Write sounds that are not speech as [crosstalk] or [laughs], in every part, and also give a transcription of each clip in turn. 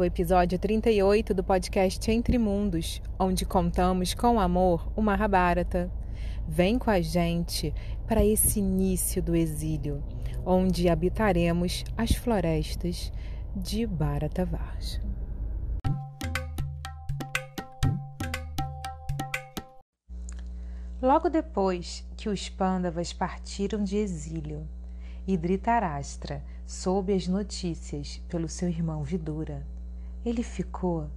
O episódio 38 do podcast Entre Mundos, onde contamos com amor o Mahabharata. Vem com a gente para esse início do exílio, onde habitaremos as florestas de Bharatavarsha. Logo depois que os Pandavas partiram de exílio, e Dhritarashtra soube as notícias pelo seu irmão Vidura. Ele ficou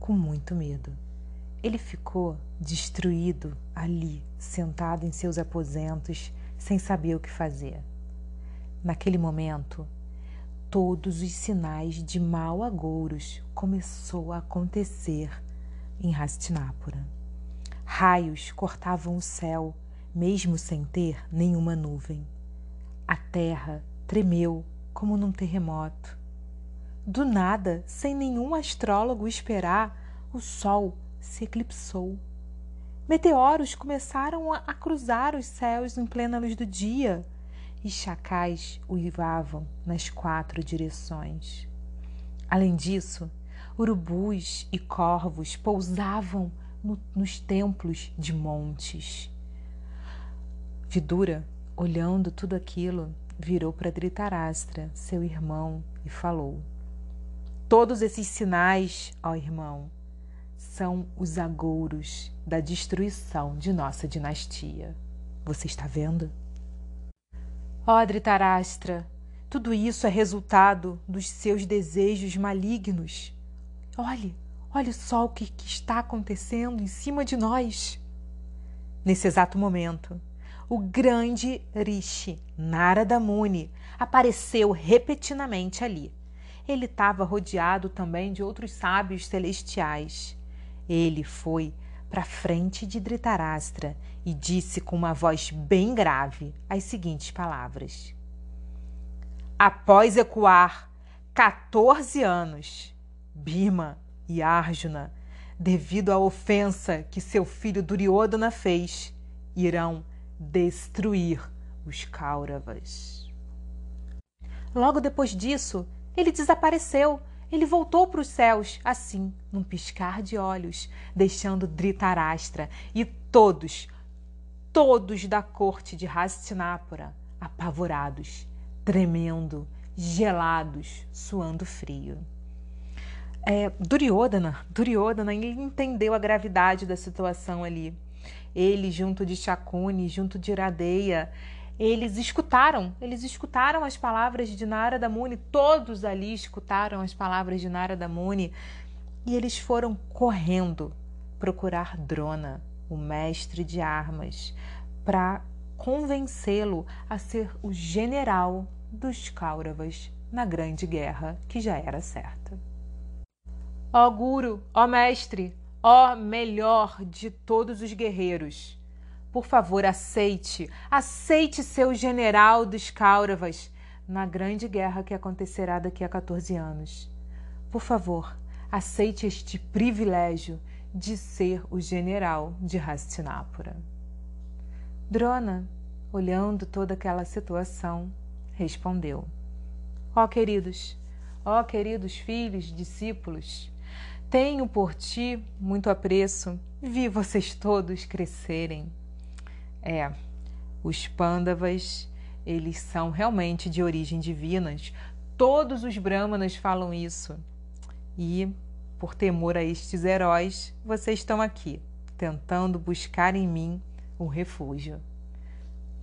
com muito medo. Ele ficou destruído ali, sentado em seus aposentos, sem saber o que fazer. Naquele momento, todos os sinais de mal agouros começou a acontecer em Hastinapura. Raios cortavam o céu, mesmo sem ter nenhuma nuvem. A terra tremeu como num terremoto. Do nada, sem nenhum astrólogo esperar, o sol se eclipsou. Meteoros começaram a cruzar os céus em plena luz do dia e chacais uivavam nas quatro direções. Além disso, urubus e corvos pousavam no, nos templos de montes. Vidura Olhando tudo aquilo, virou para Dhritarashtra, seu irmão, e falou: Todos esses sinais, ó irmão, são os agouros da destruição de nossa dinastia. Você está vendo? Ó Dhritarashtra, tudo isso é resultado dos seus desejos malignos. Olhe, olhe só o que, que está acontecendo em cima de nós. Nesse exato momento, o grande Rishi Narada Muni apareceu repetidamente ali. Ele estava rodeado também de outros sábios celestiais. Ele foi para frente de Dhritarashtra e disse com uma voz bem grave as seguintes palavras: Após ecoar 14 anos, Bima e Arjuna, devido à ofensa que seu filho Duryodhana fez, irão destruir os Kauravas. Logo depois disso, ele desapareceu. Ele voltou para os céus, assim, num piscar de olhos, deixando Dhritarashtra e todos, todos da corte de Hastinapura, apavorados, tremendo, gelados, suando frio. É, Duryodhana, Duryodhana, ele entendeu a gravidade da situação ali ele junto de Chacune, junto de Iradeia, eles escutaram, eles escutaram as palavras de Narada Muni, todos ali escutaram as palavras de Narada Muni e eles foram correndo procurar Drona, o mestre de armas, para convencê-lo a ser o general dos Kauravas na grande guerra que já era certa. Ó Guru, ó mestre, Ó melhor de todos os guerreiros, por favor, aceite, aceite seu general dos Kauravas na grande guerra que acontecerá daqui a 14 anos. Por favor, aceite este privilégio de ser o general de Hastinapura. Drona, olhando toda aquela situação, respondeu: Ó oh, queridos, ó oh, queridos filhos, discípulos, tenho por ti muito apreço, vi vocês todos crescerem. É, os pândavas, eles são realmente de origem divinas. Todos os brahmanas falam isso. E, por temor a estes heróis, vocês estão aqui, tentando buscar em mim um refúgio.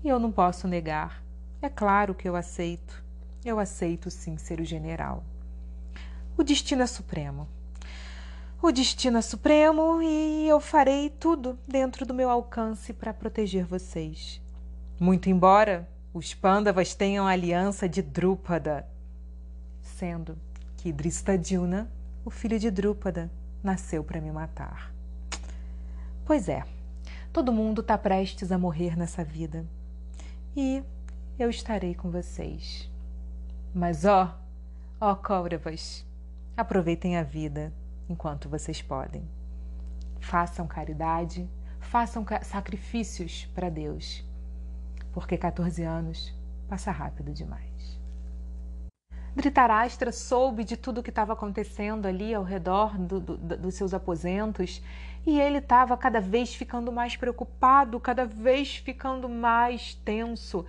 E eu não posso negar. É claro que eu aceito. Eu aceito sim ser o general. O destino é supremo. O destino é supremo e eu farei tudo dentro do meu alcance para proteger vocês. Muito embora os Pandavas tenham a aliança de Drúpada, sendo que Dristadhyuna, o filho de Drúpada, nasceu para me matar. Pois é, todo mundo está prestes a morrer nessa vida e eu estarei com vocês. Mas ó, ó Kauravas, aproveitem a vida enquanto vocês podem. Façam caridade, façam sacrifícios para Deus, porque 14 anos passa rápido demais. Dhritarashtra soube de tudo o que estava acontecendo ali ao redor do, do, dos seus aposentos e ele estava cada vez ficando mais preocupado, cada vez ficando mais tenso.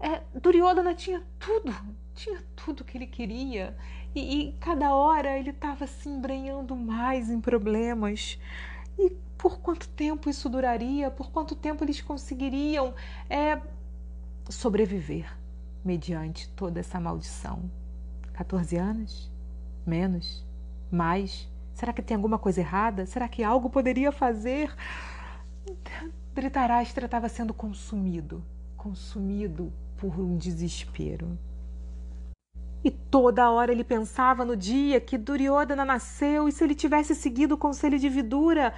É, Duryodhana tinha tudo, tinha tudo que ele queria e, e cada hora ele estava se embrenhando mais em problemas. E por quanto tempo isso duraria? Por quanto tempo eles conseguiriam é, sobreviver mediante toda essa maldição? 14 anos? Menos? Mais? Será que tem alguma coisa errada? Será que algo poderia fazer? Dhritarashtra estava sendo consumido, consumido por um desespero. E toda hora ele pensava no dia que Duryodhana nasceu e se ele tivesse seguido o conselho de Vidura,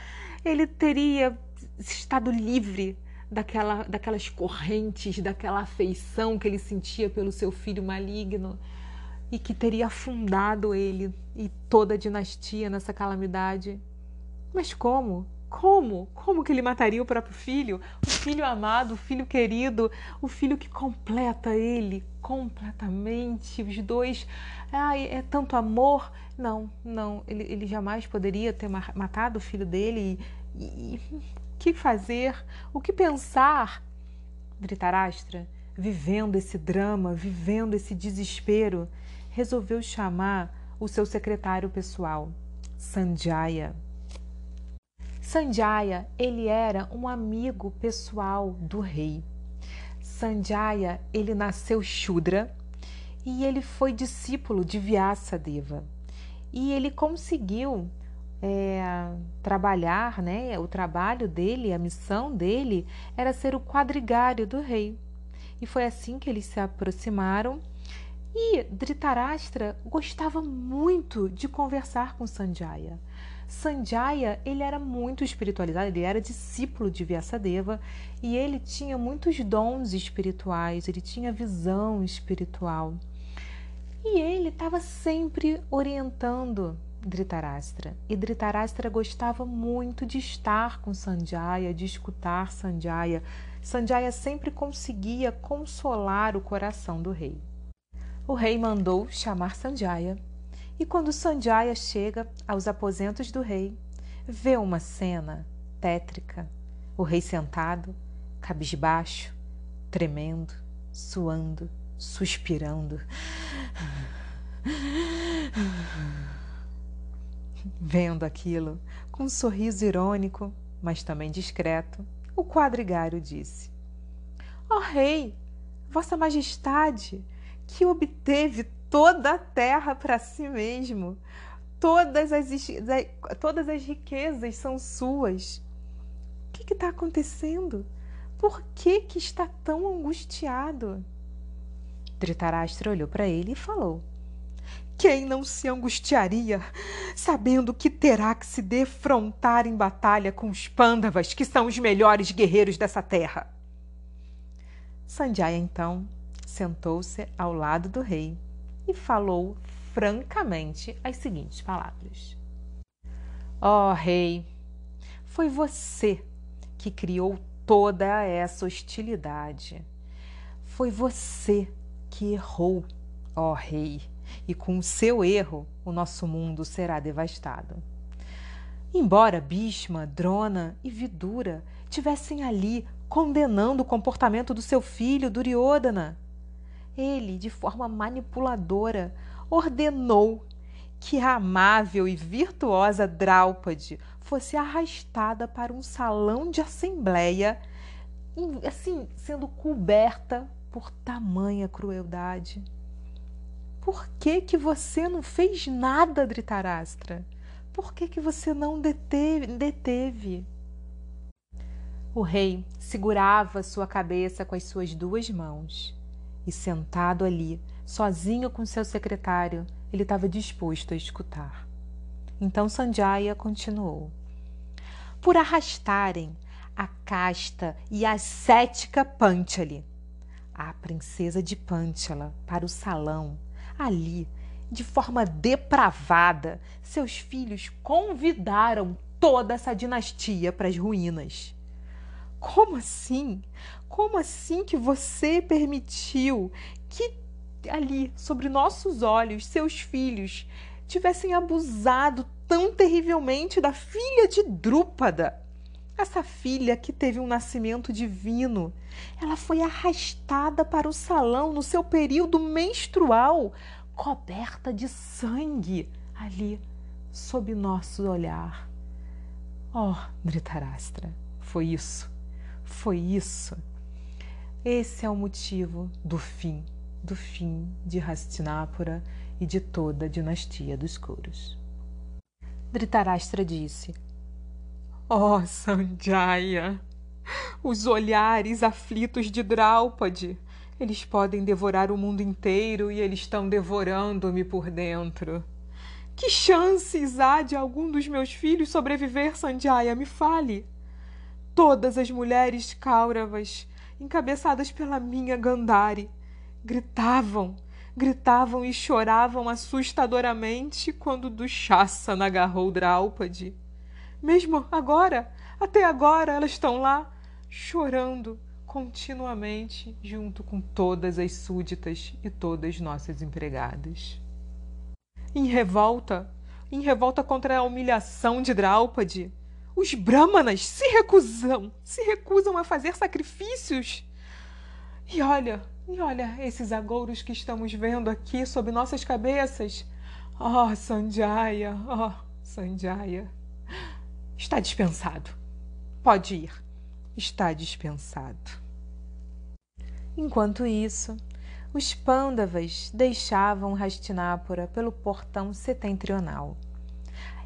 ele teria estado livre daquela, daquelas correntes, daquela afeição que ele sentia pelo seu filho maligno e que teria afundado ele e toda a dinastia nessa calamidade. Mas como? Como? Como que ele mataria o próprio filho? O filho amado, o filho querido, o filho que completa ele completamente. Os dois. Ai, é tanto amor. Não, não. Ele, ele jamais poderia ter matado o filho dele. E, o que fazer? O que pensar? Dhritarashtra, vivendo esse drama, vivendo esse desespero, resolveu chamar o seu secretário pessoal, Sanjaya. Sanjaya, ele era um amigo pessoal do rei. Sanjaya, ele nasceu Shudra e ele foi discípulo de Vyasadeva. E ele conseguiu é, trabalhar, né? O trabalho dele, a missão dele era ser o quadrigário do rei. E foi assim que eles se aproximaram e Dhritarashtra gostava muito de conversar com Sanjaya. Sanjaya, ele era muito espiritualizado, ele era discípulo de Vyasadeva e ele tinha muitos dons espirituais, ele tinha visão espiritual. E ele estava sempre orientando Dhritarashtra. E Dhritarashtra gostava muito de estar com Sanjaya, de escutar Sanjaya. Sanjaya sempre conseguia consolar o coração do rei o rei mandou chamar Sanjaya. E quando Sanjaya chega aos aposentos do rei, vê uma cena tétrica. O rei sentado, cabisbaixo, tremendo, suando, suspirando. Vendo aquilo, com um sorriso irônico, mas também discreto, o quadrigário disse: Ó oh, rei, Vossa Majestade, que obteve toda a terra para si mesmo. Todas as, todas as riquezas são suas. O que está acontecendo? Por que, que está tão angustiado? Dhritarashtra olhou para ele e falou: Quem não se angustiaria sabendo que terá que se defrontar em batalha com os Pandavas, que são os melhores guerreiros dessa terra? Sanjaya então sentou-se ao lado do rei e falou francamente as seguintes palavras: Ó oh, rei, foi você que criou toda essa hostilidade. Foi você que errou, ó rei, e com o seu erro o nosso mundo será devastado. Embora Bhishma, Drona e Vidura tivessem ali condenando o comportamento do seu filho Duryodhana, ele, de forma manipuladora, ordenou que a amável e virtuosa Draupadi fosse arrastada para um salão de assembleia, assim, sendo coberta por tamanha crueldade. Por que que você não fez nada, Dhritarashtra? Por que que você não deteve? deteve? O rei segurava sua cabeça com as suas duas mãos e sentado ali, sozinho com seu secretário, ele estava disposto a escutar. Então Sanjaya continuou: Por arrastarem a casta e a cética Panchali, a princesa de Panchala, para o salão, ali, de forma depravada, seus filhos convidaram toda essa dinastia para as ruínas. Como assim? Como assim que você permitiu que ali, sobre nossos olhos, seus filhos tivessem abusado tão terrivelmente da filha de Drúpada. Essa filha que teve um nascimento divino, ela foi arrastada para o salão no seu período menstrual, coberta de sangue ali sob nosso olhar. Oh, Dhritarashtra, foi isso, foi isso. Esse é o motivo do fim, do fim de Hastinapura e de toda a dinastia dos Kuros. Dhritarashtra disse: Oh, Sanjaya, os olhares aflitos de Draupadi, eles podem devorar o mundo inteiro e eles estão devorando-me por dentro. Que chances há de algum dos meus filhos sobreviver, Sanjaya? Me fale. Todas as mulheres cáuravas, encabeçadas pela minha Gandhari, gritavam, gritavam e choravam assustadoramente quando Dushasana agarrou Draupadi. Mesmo agora, até agora, elas estão lá, chorando continuamente, junto com todas as súditas e todas nossas empregadas. Em revolta, em revolta contra a humilhação de Draupadi, os brahmanas se recusam, se recusam a fazer sacrifícios. E olha, e olha esses agouros que estamos vendo aqui sob nossas cabeças. Oh, Sanjaya, oh, Sanjaya. Está dispensado. Pode ir. Está dispensado. Enquanto isso, os pândavas deixavam Hastinapura pelo portão setentrional.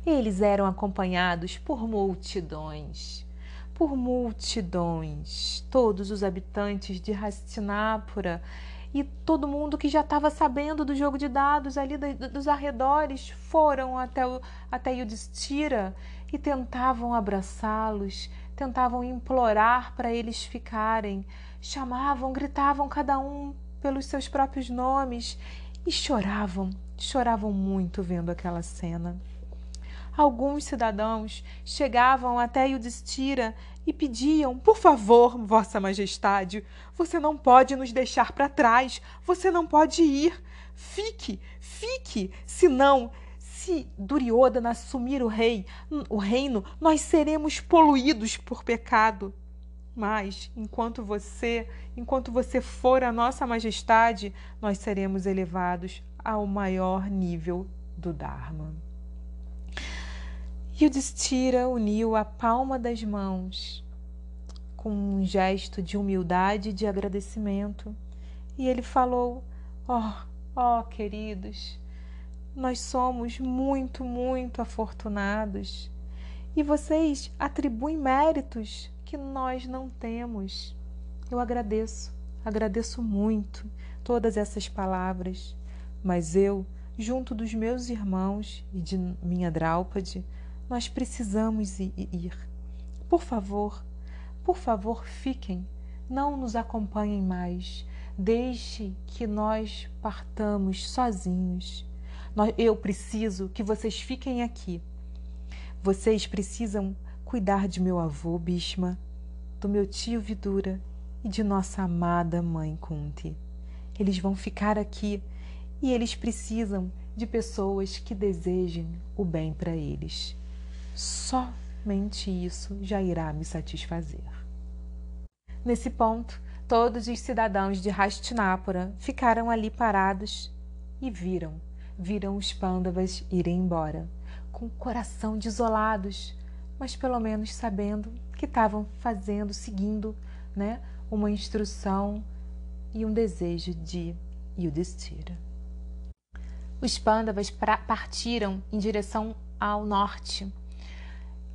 Eles eram acompanhados por multidões, por multidões. Todos os habitantes de Hastinapura e todo mundo que já estava sabendo do jogo de dados ali dos arredores foram até, o, até Yudhishthira e tentavam abraçá-los, tentavam implorar para eles ficarem, chamavam, gritavam cada um pelos seus próprios nomes e choravam, choravam muito vendo aquela cena alguns cidadãos chegavam até Yudhishthira e pediam: Por favor, Vossa Majestade, você não pode nos deixar para trás, você não pode ir. Fique, fique, senão, se Duryodhana assumir o rei, o reino, nós seremos poluídos por pecado. Mas enquanto você, enquanto você for a nossa majestade, nós seremos elevados ao maior nível do Dharma. E o Destira uniu a palma das mãos com um gesto de humildade e de agradecimento. E ele falou: oh, oh, queridos, nós somos muito, muito afortunados e vocês atribuem méritos que nós não temos. Eu agradeço, agradeço muito todas essas palavras, mas eu, junto dos meus irmãos e de minha Draupadi, nós precisamos ir. Por favor, por favor, fiquem. Não nos acompanhem mais. Deixe que nós partamos sozinhos. Eu preciso que vocês fiquem aqui. Vocês precisam cuidar de meu avô Bhishma, do meu tio Vidura e de nossa amada mãe Kunti. Eles vão ficar aqui e eles precisam de pessoas que desejem o bem para eles. Somente isso já irá me satisfazer. Nesse ponto, todos os cidadãos de Hastinapura ficaram ali parados e viram, viram os pândavas irem embora, com o coração desolados, mas pelo menos sabendo que estavam fazendo, seguindo, né, uma instrução e um desejo de Yudhishthira. Os pândavas partiram em direção ao norte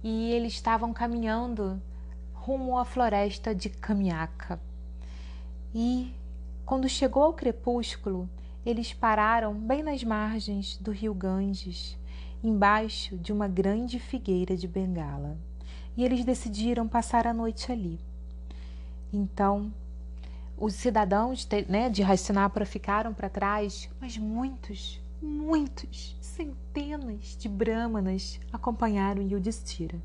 e eles estavam caminhando rumo à floresta de Kamiaka. E quando chegou ao crepúsculo, eles pararam bem nas margens do rio Ganges, embaixo de uma grande figueira de Bengala. E eles decidiram passar a noite ali. Então, os cidadãos né, de Hastinapura ficaram para trás, mas muitos, muitos centenas de brahmanas acompanharam Yudhishthira,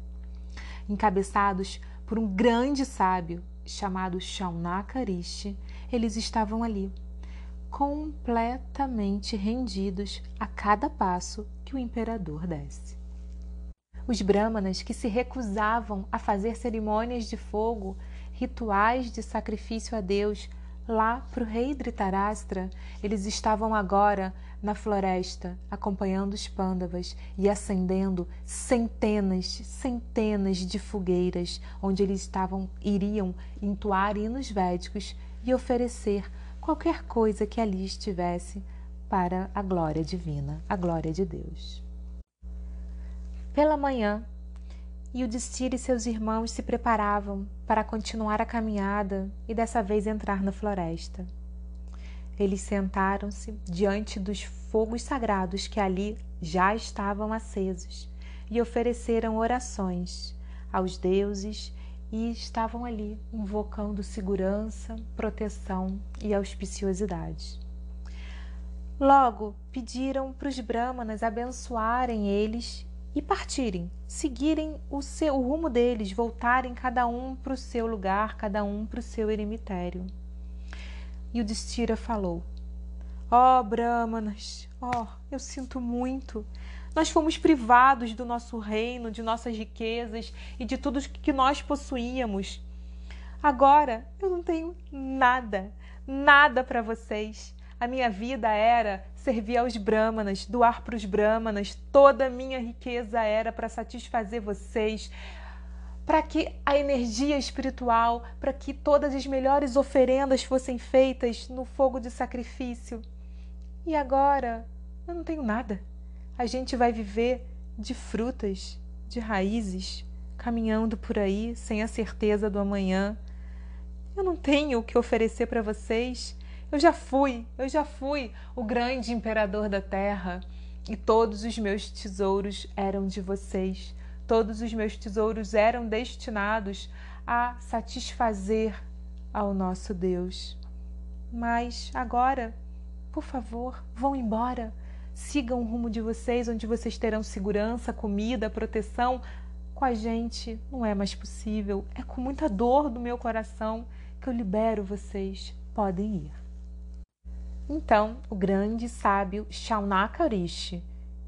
encabeçados por um grande sábio chamado Shaunaka Rishi. Eles estavam ali, completamente rendidos a cada passo que o imperador desse. Os brahmanas que se recusavam a fazer cerimônias de fogo, rituais de sacrifício a Deus, lá para o rei Dhritarashtra, eles estavam agora na floresta, acompanhando os pândavas e acendendo centenas, centenas de fogueiras, onde eles estavam iriam entoar hinos védicos e oferecer qualquer coisa que ali estivesse para a glória divina, a glória de Deus. Pela manhã, Yudhishthira e seus irmãos se preparavam para continuar a caminhada e dessa vez entrar na floresta. Eles sentaram-se diante dos fogos sagrados que ali já estavam acesos e ofereceram orações aos deuses e estavam ali invocando segurança, proteção e auspiciosidade. Logo pediram para os brahmanas abençoarem eles e partirem, seguirem o, seu, o rumo deles, voltarem cada um para o seu lugar, cada um para o seu eremitério. E o Destira falou: Ó oh, Brahmanas, ó, oh, eu sinto muito. Nós fomos privados do nosso reino, de nossas riquezas e de tudo que nós possuíamos. Agora eu não tenho nada, nada para vocês. A minha vida era servir aos brahmanas, doar para os brahmanas, toda a minha riqueza era para satisfazer vocês, para que a energia espiritual, para que todas as melhores oferendas fossem feitas no fogo de sacrifício. E agora eu não tenho nada. A gente vai viver de frutas, de raízes, caminhando por aí sem a certeza do amanhã. Eu não tenho o que oferecer para vocês. Eu já fui, eu já fui o grande imperador da terra e todos os meus tesouros eram de vocês. Todos os meus tesouros eram destinados a satisfazer ao nosso Deus. Mas agora, por favor, vão embora. Sigam o rumo de vocês, onde vocês terão segurança, comida, proteção. Com a gente não é mais possível. É com muita dor do meu coração que eu libero vocês. Podem ir. Então, o grande sábio Shaunaka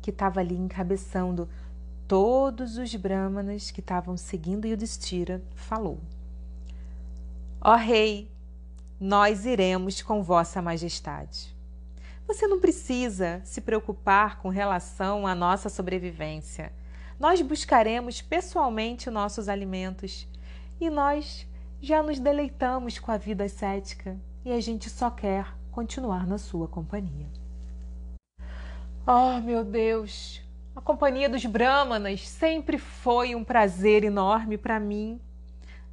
que estava ali encabeçando todos os brahmanas que estavam seguindo Yudhishthira, falou: Ó oh, rei, nós iremos com vossa majestade. Você não precisa se preocupar com relação à nossa sobrevivência. Nós buscaremos pessoalmente nossos alimentos e nós já nos deleitamos com a vida ascética e a gente só quer continuar na sua companhia. Oh, meu Deus! A companhia dos Brahmanas sempre foi um prazer enorme para mim.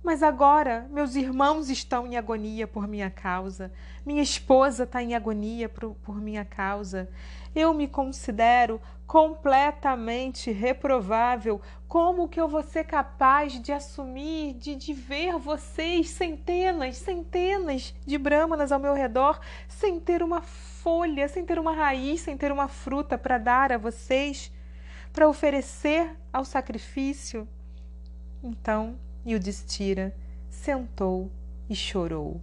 Mas agora meus irmãos estão em agonia por minha causa, minha esposa está em agonia por, por minha causa. Eu me considero completamente reprovável. Como que eu vou ser capaz de assumir, de, de ver vocês, centenas, centenas de brahmanas ao meu redor, sem ter uma folha, sem ter uma raiz, sem ter uma fruta para dar a vocês, para oferecer ao sacrifício? Então, Yudhishthira sentou e chorou.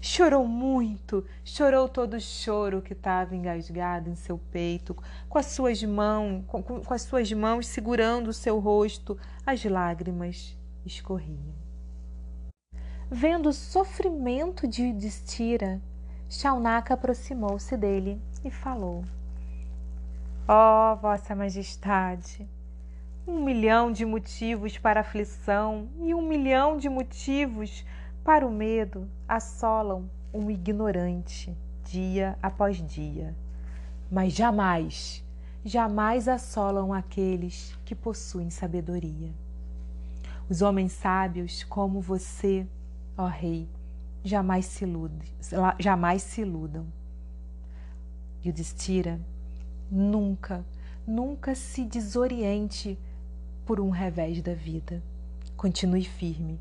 Chorou muito, chorou todo o choro que estava engasgado em seu peito, com as suas mãos, com, com as suas mãos segurando o seu rosto, as lágrimas escorriam. Vendo o sofrimento de Yudhishthira, Shaunaka aproximou-se dele e falou: Ó oh, Vossa Majestade, um milhão de motivos para a aflição e um milhão de motivos para o medo assolam um ignorante dia após dia, mas jamais, jamais assolam aqueles que possuem sabedoria. Os homens sábios, como você, ó Rei, jamais se, ilude, jamais se iludam. Yudhishthira, nunca, nunca se desoriente por um revés da vida. Continue firme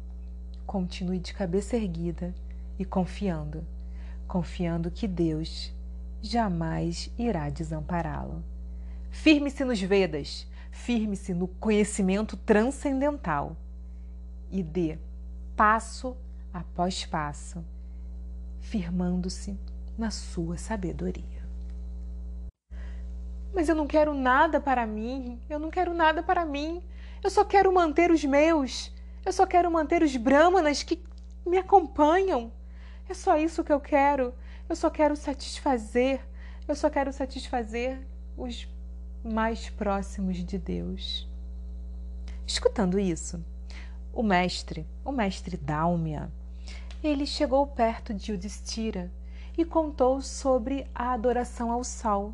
continue de cabeça erguida e confiando, confiando que Deus jamais irá desampará-lo. Firme-se nos Vedas, firme-se no conhecimento transcendental e dê passo após passo, firmando-se na sua sabedoria. Mas eu não quero nada para mim, eu não quero nada para mim. Eu só quero manter os meus. Eu só quero manter os brahmanas que me acompanham. É só isso que eu quero. Eu só quero satisfazer. Eu só quero satisfazer os mais próximos de Deus. Escutando isso, o mestre, o mestre Dálmia, ele chegou perto de Yudhishthira e contou sobre a adoração ao sol,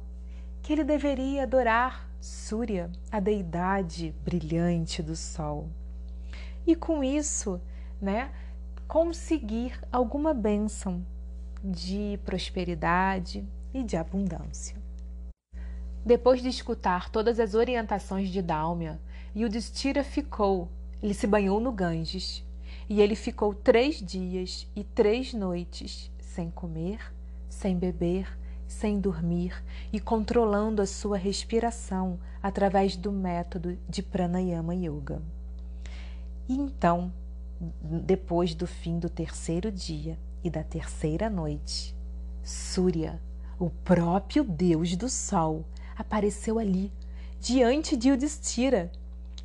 que ele deveria adorar Súria, a deidade brilhante do sol. E com isso, né, conseguir alguma bênção de prosperidade e de abundância. Depois de escutar todas as orientações de Dálmia, Yudhishthira ficou, ele se banhou no Ganges, e ele ficou três dias e três noites sem comer, sem beber, sem dormir e controlando a sua respiração através do método de Pranayama Yoga. E então, depois do fim do terceiro dia e da terceira noite, Surya, o próprio deus do sol, apareceu ali, diante de Yudhishthira,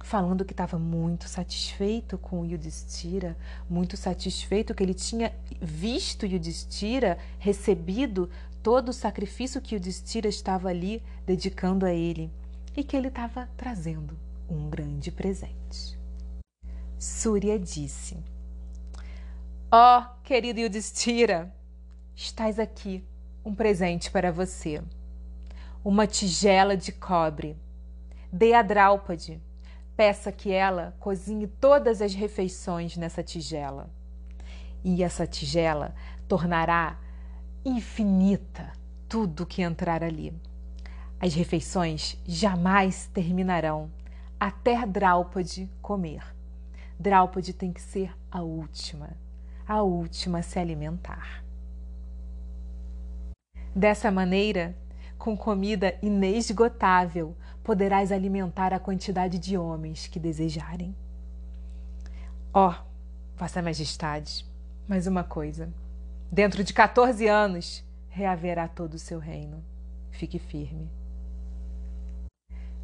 falando que estava muito satisfeito com Yudhishthira, muito satisfeito que ele tinha visto Yudhishthira, recebido todo o sacrifício que Yudhishthira estava ali dedicando a ele e que ele estava trazendo um grande presente. Surya disse: Ó, oh, querido Yudhishthira, estás aqui, um presente para você. Uma tigela de cobre. Dê a Draupadi Peça que ela cozinhe todas as refeições nessa tigela. E essa tigela tornará infinita tudo que entrar ali. As refeições jamais terminarão até Draupadi comer. Draupadi tem que ser a última, a última a se alimentar. Dessa maneira, com comida inesgotável, poderás alimentar a quantidade de homens que desejarem. Ó, oh, Vossa Majestade, mais uma coisa. Dentro de 14 anos reaverá todo o seu reino. Fique firme.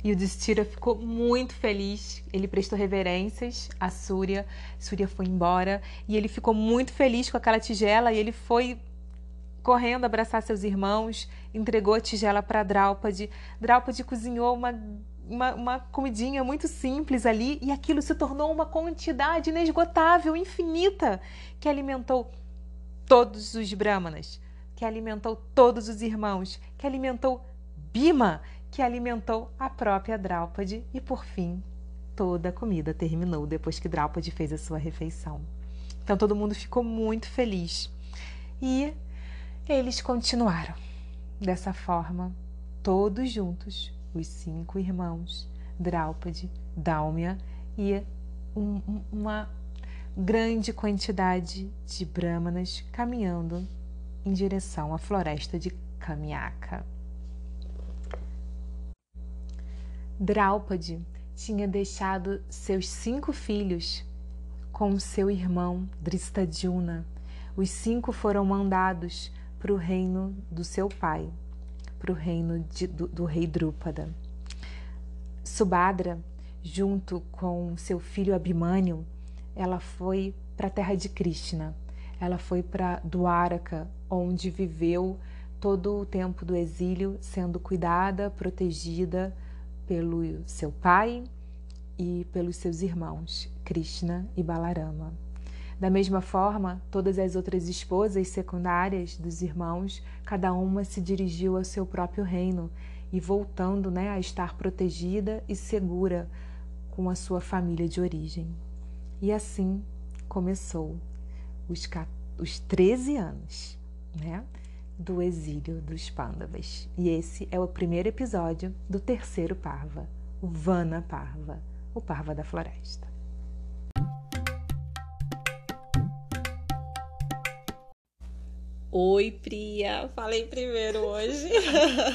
E o Destira ficou muito feliz. Ele prestou reverências a Súria. Súria foi embora e ele ficou muito feliz com aquela tigela e ele foi correndo abraçar seus irmãos, entregou a tigela para Draupadi. Draupadi cozinhou uma, uma, uma, comidinha muito simples ali e aquilo se tornou uma quantidade inesgotável, infinita, que alimentou todos os brahmanas, que alimentou todos os irmãos, que alimentou Bima, que alimentou a própria Draupadi e, por fim, toda a comida terminou depois que Draupadi fez a sua refeição. Então todo mundo ficou muito feliz. E eles continuaram dessa forma, todos juntos, os cinco irmãos, Draupadi, Dálmia e um, uma grande quantidade de brahmanas caminhando em direção à floresta de Kamyaka. Draupadi tinha deixado seus cinco filhos com seu irmão Dristadjuna. Os cinco foram mandados para o reino do seu pai, para o reino de, do, do rei Drúpada. Subhadra, junto com seu filho Abhimanyu, ela foi para a terra de Krishna. Ela foi para Dwaraka, onde viveu todo o tempo do exílio, sendo cuidada, protegida pelo seu pai e pelos seus irmãos, Krishna e Balarama. Da mesma forma, todas as outras esposas secundárias dos irmãos, cada uma se dirigiu ao seu próprio reino e voltando né, a estar protegida e segura com a sua família de origem. E assim começou os, os 13 anos né, do exílio dos Pandavas. E esse é o primeiro episódio do terceiro Parva, o Vana Parva, o Parva da Floresta. Oi, Priya. Falei primeiro hoje.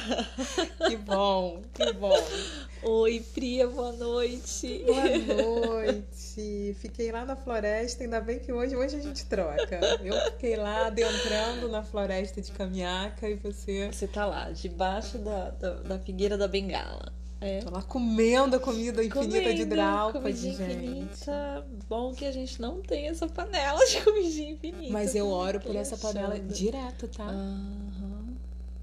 [laughs] que bom, que bom. Oi, Priya, boa noite. Boa noite. Fiquei lá na floresta, ainda bem que hoje, hoje a gente troca. Eu fiquei lá adentrando na floresta de Caminhaca e você. Você tá lá, debaixo da, da, da figueira da bengala. É. Tô lá comendo a comida infinita comendo, de Draupadi, gente. Infinita. Bom que a gente não tem essa panela de comidinha infinita. Mas eu oro por essa panela direto, tá? Uhum.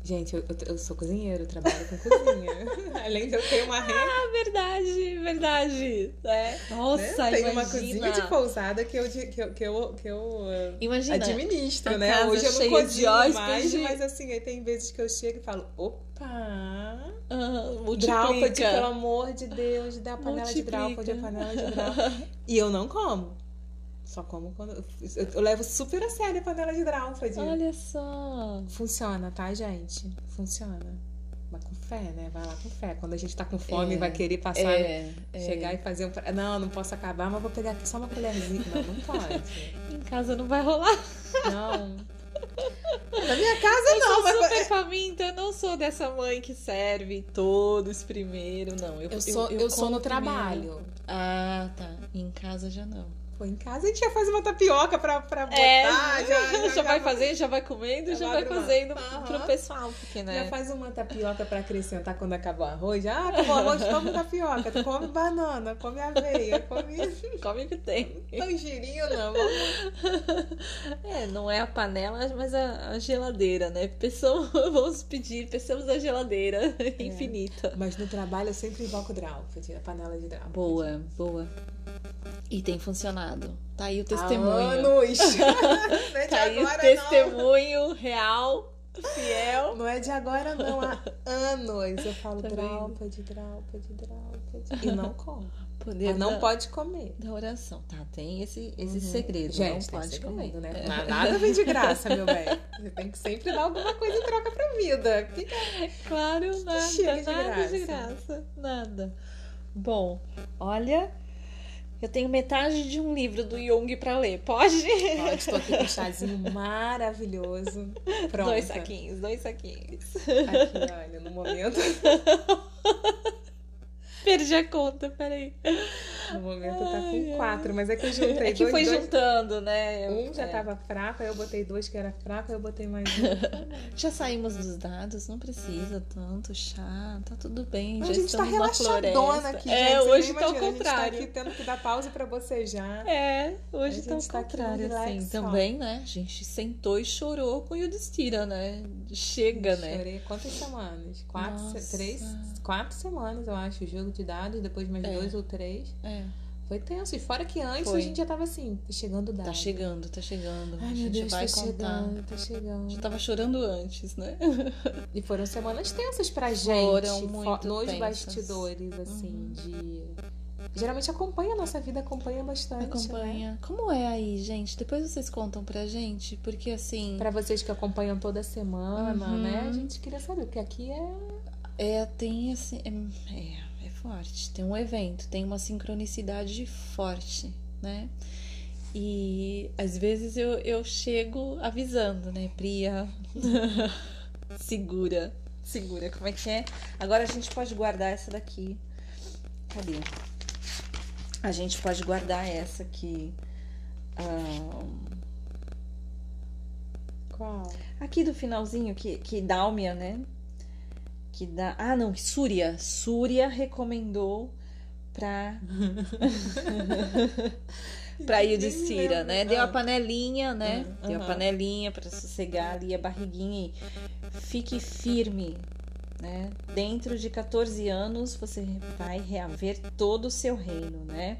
Gente, eu, eu, sou cozinheiro, trabalho com cozinha. [laughs] Além de eu ter uma renda. Ah, verdade, verdade. É. Nossa, né? Tem imagina. uma cozinha de pousada que eu, que eu, que eu, que eu imagina, administro, né? Hoje eu não cozinho mais, mas assim, aí tem vezes que eu chego e falo, opa! Uhum, Dráupade, pelo amor de Deus, dá a panela multiplica. de Dráupade, a panela de Dráupade. e eu não como. Só como quando. Eu, eu, levo super a sério a panela de Dráupade. Olha só. Funciona, tá, gente? Funciona. Mas com fé, né? Vai lá com fé. Quando a gente tá com fome e É, vai querer passar, é, é. chegar e fazer um. Não, não posso acabar, mas vou pegar aqui só uma colherzinha. Não, não pode. [laughs] Em casa não vai rolar. Não. [laughs] Na minha casa Eu não, sou mas. super faminta, eu não sou dessa mãe que serve todos primeiro, não. Eu, Eu sou, eu, sou como no primeiro. trabalho. Ah, tá. Em casa já não. Pô, em casa a gente já faz uma tapioca pra, pra botar. [laughs] É, já, já, vai fazendo, já vai comendo, Já já vai fazendo Aham. pro pessoal, porque, né? Já faz uma tapioca pra acrescentar quando acabar o arroz. Já, ah, acabou o arroz, come tapioca. Come banana, come aveia, come [laughs] Come o que tem. tangerina. Vamos... É, não é a panela, mas a, a geladeira, né? Pessoa, [laughs] vamos pedir, pensamos a geladeira infinita. Mas no trabalho eu sempre invoco Draupadi, a panela de Draupadi. Boa, boa. E tem funcionado. Tá aí o Há testemunho. anos. [laughs] Não é de [laughs] Tá aí o testemunho real, fiel. não. Não é de agora, não. Há [laughs] anos. Eu falo Tá vendo? Draupadi, Draupadi, Draupadi. E não como. Poder não da, pode comer. da oração. Tá, tem esse, esse Uhum. segredo. Gente, não pode segredo, comer. né? É. Na- Nada vem de graça, meu bem. Você tem que sempre dar alguma coisa em troca pra vida. Que que é? Claro, nada, de nada de graça. graça. Nada. Bom, olha, eu tenho metade de um livro do Jung pra ler. Pode? Ó, estou aqui com um chazinho maravilhoso. Pronto. Dois saquinhos, dois saquinhos. Aqui, olha, no momento. [laughs] Perdi a conta, peraí. No momento tá com quatro, mas é que eu juntei [laughs] É que dois. foi dois- juntando, né? Um já É. tava fraco, aí eu botei dois que era fraco, aí eu botei mais um. [laughs] Já saímos dos dados, não precisa tanto chá, tá tudo bem. a já gente tá relaxadona aqui, É, gente. Você hoje tá ao imagina, A contrário. gente tá aqui tendo que dar pausa pra bocejar. É, hoje A tá ao tá contrário, assim. relax, ó. Também, né? A gente sentou e chorou com o Yudhishthira, né? Chega, né? Chorei quantas semanas? Quatro, Nossa. três, quatro semanas, eu acho, o jogo de dados, depois mais É. dois ou três. É, Foi tenso. E fora que antes Foi. a gente já tava assim, tá chegando dado. tá chegando, tá chegando. Ai, a gente Deus, vai tá contar. chegando, tá chegando. Já tava chorando antes, né? E foram semanas tensas pra gente. Foram fo- muito Nos tensas. bastidores, assim, Uhum. de. Geralmente acompanha a nossa vida, acompanha bastante. Né? Acompanha. Como é aí, gente? Depois vocês contam pra gente, porque assim. Pra vocês que acompanham toda semana, Uhum. né? A gente queria saber, porque aqui é. É, tem assim. É, é forte. Tem um evento, tem uma sincronicidade forte, né? E às vezes eu, eu chego avisando, né? Priya, [laughs] segura, segura. Como é que é? Agora a gente pode guardar essa daqui. Cadê? A gente pode guardar essa aqui. Ah, Qual? Aqui do finalzinho, que, que Dálmia, né? Que dá. Ah, não, Súria. Súria recomendou pra. [laughs] pra Yudhishthira, né? Deu a panelinha, né? Hum, Deu a aham. panelinha pra sossegar ali a barriguinha e fique firme, né? Dentro de 14 anos você vai reaver todo o seu reino, né?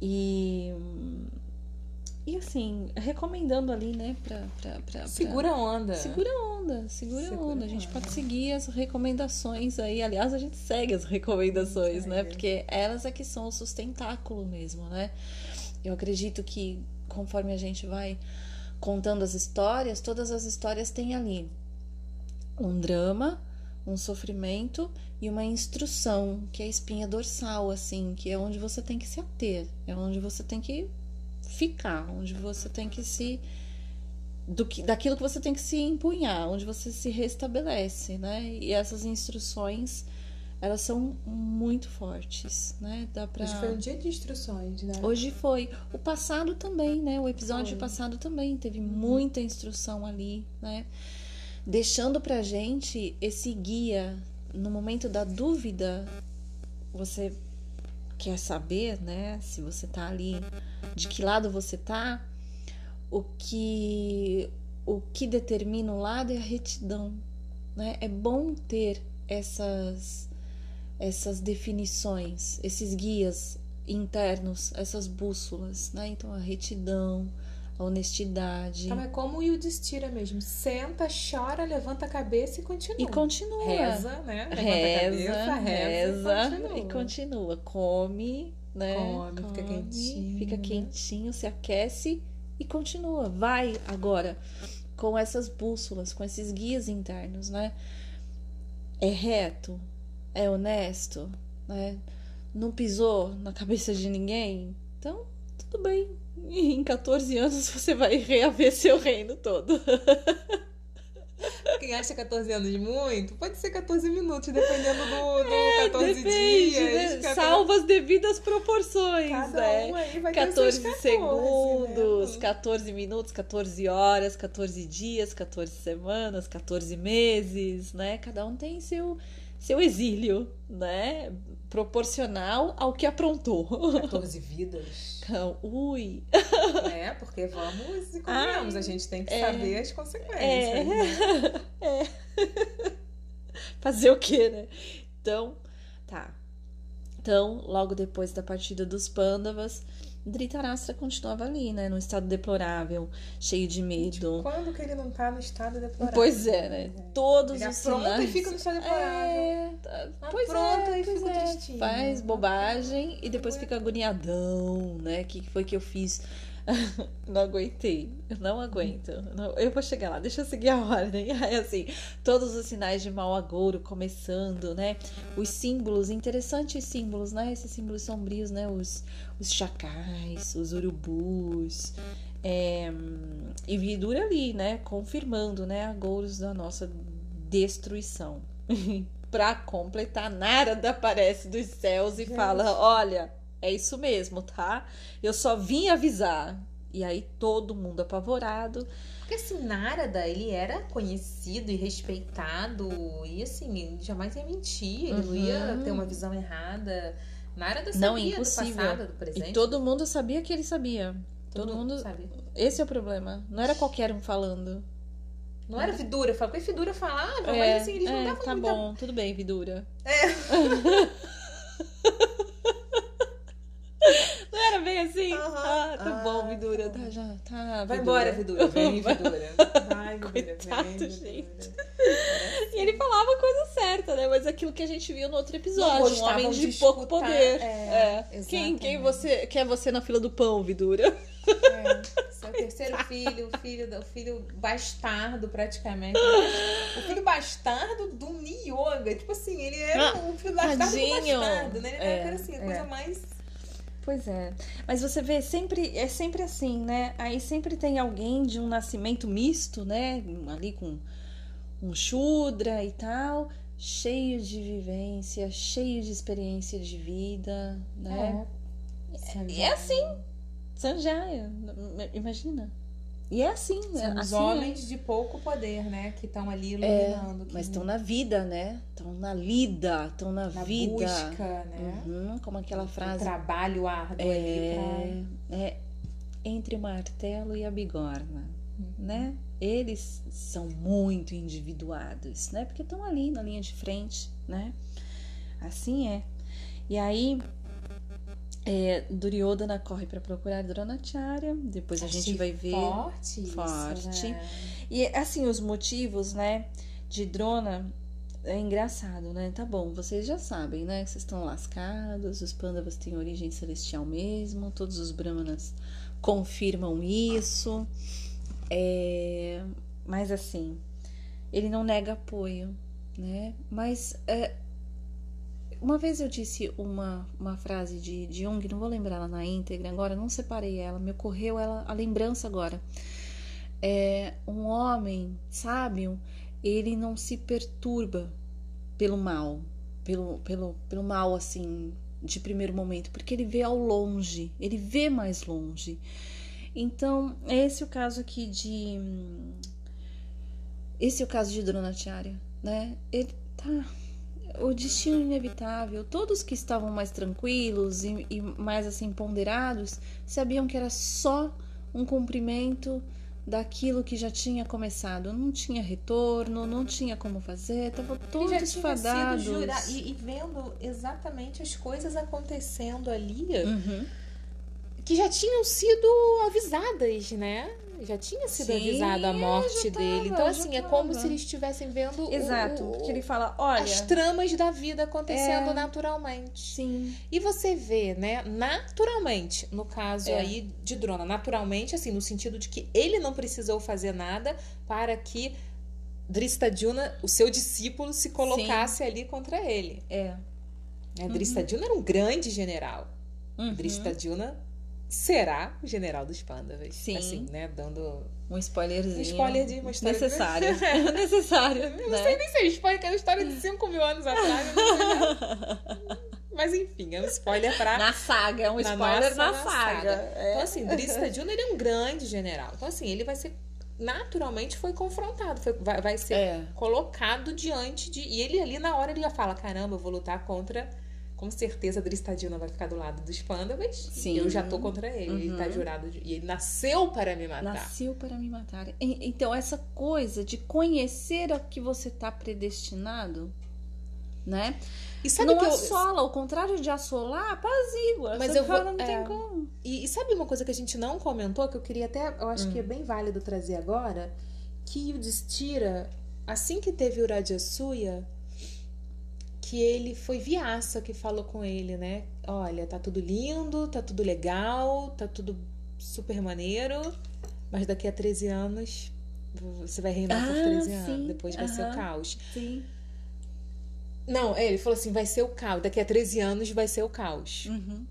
E. E assim, recomendando ali, né, pra. pra, pra- pra- Segura a onda. Segura a onda, segura, Segura onda. A gente onda. pode seguir as recomendações aí. Aliás, a gente segue as recomendações, né? Porque elas é que são o sustentáculo mesmo, né? Eu acredito que conforme a gente vai contando as histórias, todas as histórias têm ali um drama, um sofrimento e uma instrução, que é a espinha dorsal, assim, que é onde você tem que se ater, é onde você tem que ficar, onde você tem que se do que, daquilo que você tem que se empunhar, onde você se restabelece, né? E essas instruções elas são muito fortes, né? Dá pra... Hoje foi um dia de instruções, né? Hoje foi. O passado também, né? O episódio foi. passado também teve uhum. muita instrução ali, né? Deixando pra gente esse guia no momento da dúvida, você quer saber, né? Se você tá ali, de que lado você tá, o que o que determina o lado é a retidão, né? É bom ter essas essas definições, esses guias internos, essas bússolas, né? Então a retidão, a honestidade. Então é como o Yudhishthira mesmo. Senta, chora, levanta a cabeça e continua. E continua. Reza, né? Levanta reza, a cabeça, reza, reza e, continua. e continua. Come, né? Come, Come, fica quentinho. Fica quentinho, se aquece e continua. Vai agora com essas bússolas, com esses guias internos, né? É reto, é honesto, né? Não pisou na cabeça de ninguém, então tudo bem. Em 14 anos você vai reaver seu reino todo. Quem acha 14 anos muito, pode ser 14 minutos, dependendo do, do é, 14 depende, dias. Né? 14... Salva as devidas proporções. Cada né? um aí vai 14, 14 segundos, né? 14 minutos, 14 horas, 14 dias, 14 semanas, 14 meses, né? Cada um tem seu seu exílio, né? Proporcional ao que aprontou. 14 [laughs] vidas. Então, ui. É, porque vamos e convenhamos, a gente tem que é, saber as consequências. É. Né? [laughs] é. Fazer o quê, né? Então, tá. Então, logo depois da partida dos Pandavas, Dhritarashtra continuava ali, né? Num estado deplorável, cheio de medo. Quando que ele não tá no estado deplorável? Pois é, né? É. Todos ele os sinais... e fica no estado deplorável. É, tá... pois pronto, é, e fica é. tristinho. Faz bobagem e depois fica agoniadão, né? O que foi que eu fiz? [laughs] não aguentei, eu não aguento. Não, eu vou chegar lá, deixa eu seguir a ordem. [laughs] Aí, assim, todos os sinais de mau agouro começando, né? Os símbolos, interessantes símbolos, né? Esses símbolos sombrios, né? Os, os chacais, os urubus. É, e Vidura ali, né? Confirmando, né? Agouros da nossa destruição. [laughs] pra completar, Narada aparece dos céus e Gente. fala: Olha é isso mesmo, tá? Eu só vim avisar. E aí todo mundo apavorado. Porque assim, Narada, ele era conhecido e respeitado. E assim, jamais ia mentir. Ele uhum. não ia ter uma visão errada. Narada sabia não, impossível. do passado, do presente. E todo mundo sabia que ele sabia. Todo, todo mundo. Sabia. Esse é o problema. Não era qualquer um falando. Não era Vidura, fala porque Vidura falava, é, mas assim, eles não é, davam Tá muita... bom, tudo bem, Vidura. É. [laughs] Era bem assim? Uhum. Ah, tá ah, bom, Vidura. Tá, já, tá. Vai embora, Vidura. Vem, [laughs] Vidura. Vai, Vidura. Coitado, vem, gente. E ele falava a coisa certa, né? Mas aqui aquilo que a gente viu no outro episódio. Um homem de, de pouco escutar, poder. É, é. Quem, quem você quer você na fila do pão, Vidura? É, seu terceiro [laughs] filho, o filho, o filho bastardo, praticamente. O filho bastardo do Niyoga. Tipo assim, ele era ah, o filho bastardo do bastardo, né? Ele é, era assim, a coisa é. mais Pois é. Mas você vê, sempre é sempre assim, né? Aí sempre tem alguém de um nascimento misto, né? Ali com um Shudra e tal, cheio de vivência, cheio de experiência de vida, né? É, é assim. Sanjaya, imagina. E é assim, São é, os assim homens é. de pouco poder, né? Que estão ali é, iluminando. É, mas estão na vida, né? Estão na lida, estão na, na vida. busca, né? Uhum, como aquela frase. O trabalho árduo é, pra... é entre o martelo e a bigorna, uhum. né? Eles são muito individuados, né? Porque estão ali na linha de frente, né? Assim é. E aí é, Duryodhana corre para procurar Dronacharya, depois a gente vai ver forte, forte. Isso, né? E assim os motivos, né, de Drona é engraçado, né? Tá bom, vocês já sabem, né? Vocês estão lascados, os Pandavas têm origem celestial mesmo, todos os Brahmanas confirmam isso. É, mas assim, ele não nega apoio, né? Mas é, uma vez eu disse uma, uma frase de, de Jung, não vou lembrar ela na íntegra agora, não separei ela, me ocorreu ela, a lembrança agora. é um homem sábio, ele não se perturba pelo mal, pelo, pelo, pelo mal assim de primeiro momento, porque ele vê ao longe, ele vê mais longe. Então, esse é o caso aqui de. Esse é o caso de Dronacharya, né? Ele tá. O destino inevitável. Todos que estavam mais tranquilos e, e mais assim ponderados sabiam que era só um cumprimento daquilo que já tinha começado. Não tinha retorno, não tinha como fazer, estavam todos fadados. E, e, vendo exatamente as coisas acontecendo ali. Uhum. Que já tinham sido avisadas, né? Já tinha sido Sim, avisado a morte tava, dele. Então, assim, é como se eles estivessem vendo. Exato. O, que ele fala, olha. As tramas da vida acontecendo é... naturalmente. Sim. E você vê, né, naturalmente, no caso é. aí de Drona, naturalmente, assim, no sentido de que ele não precisou fazer nada para que Dristadjuna, o seu discípulo, se colocasse Sim. ali contra ele. É. Né? Dristadjuna era um grande general. Uhum. Dristadjuna será o general dos Pandavas. Sim. Assim, né? Dando um spoilerzinho. Um spoiler de uma história. Necessário. é. [laughs] Necessário. Eu não né? sei nem se é spoiler, que é uma história de 5 mil anos atrás. [laughs] Mas enfim, é um spoiler pra. Na saga, é um na spoiler nossa, na, na, saga. saga. É. Então, assim, Drista Juna, ele é um grande general. Então, assim, ele vai ser. Naturalmente foi confrontado, foi, vai, vai ser é. colocado diante de. E ele ali na hora ele já fala: caramba, eu vou lutar contra com certeza a Dristadina vai ficar do lado dos pândavas. Sim. Eu já tô contra ele. Uhum. Ele tá uhum. jurado. De... E ele nasceu para me matar. Nasceu para me matar. Então, essa coisa de conhecer a que você tá predestinado, né? E sabe não que assola, eu... ao contrário de assolar, apazigua. Mas eu vou, não é... tem como. E, e, sabe uma coisa que a gente não comentou, que eu queria até, eu acho hum. que é hum. bem válido trazer agora, que o Destira, assim que teve o Rajasuya, que ele foi Viaça que falou com ele, né? Olha, tá tudo lindo, tá tudo legal, tá tudo super maneiro, mas daqui a 13 anos você vai reinar ah, por 13 anos, depois vai ser o caos. Sim. Não, é, ele falou assim: vai ser o caos, daqui a 13 anos vai ser o caos. Uhum.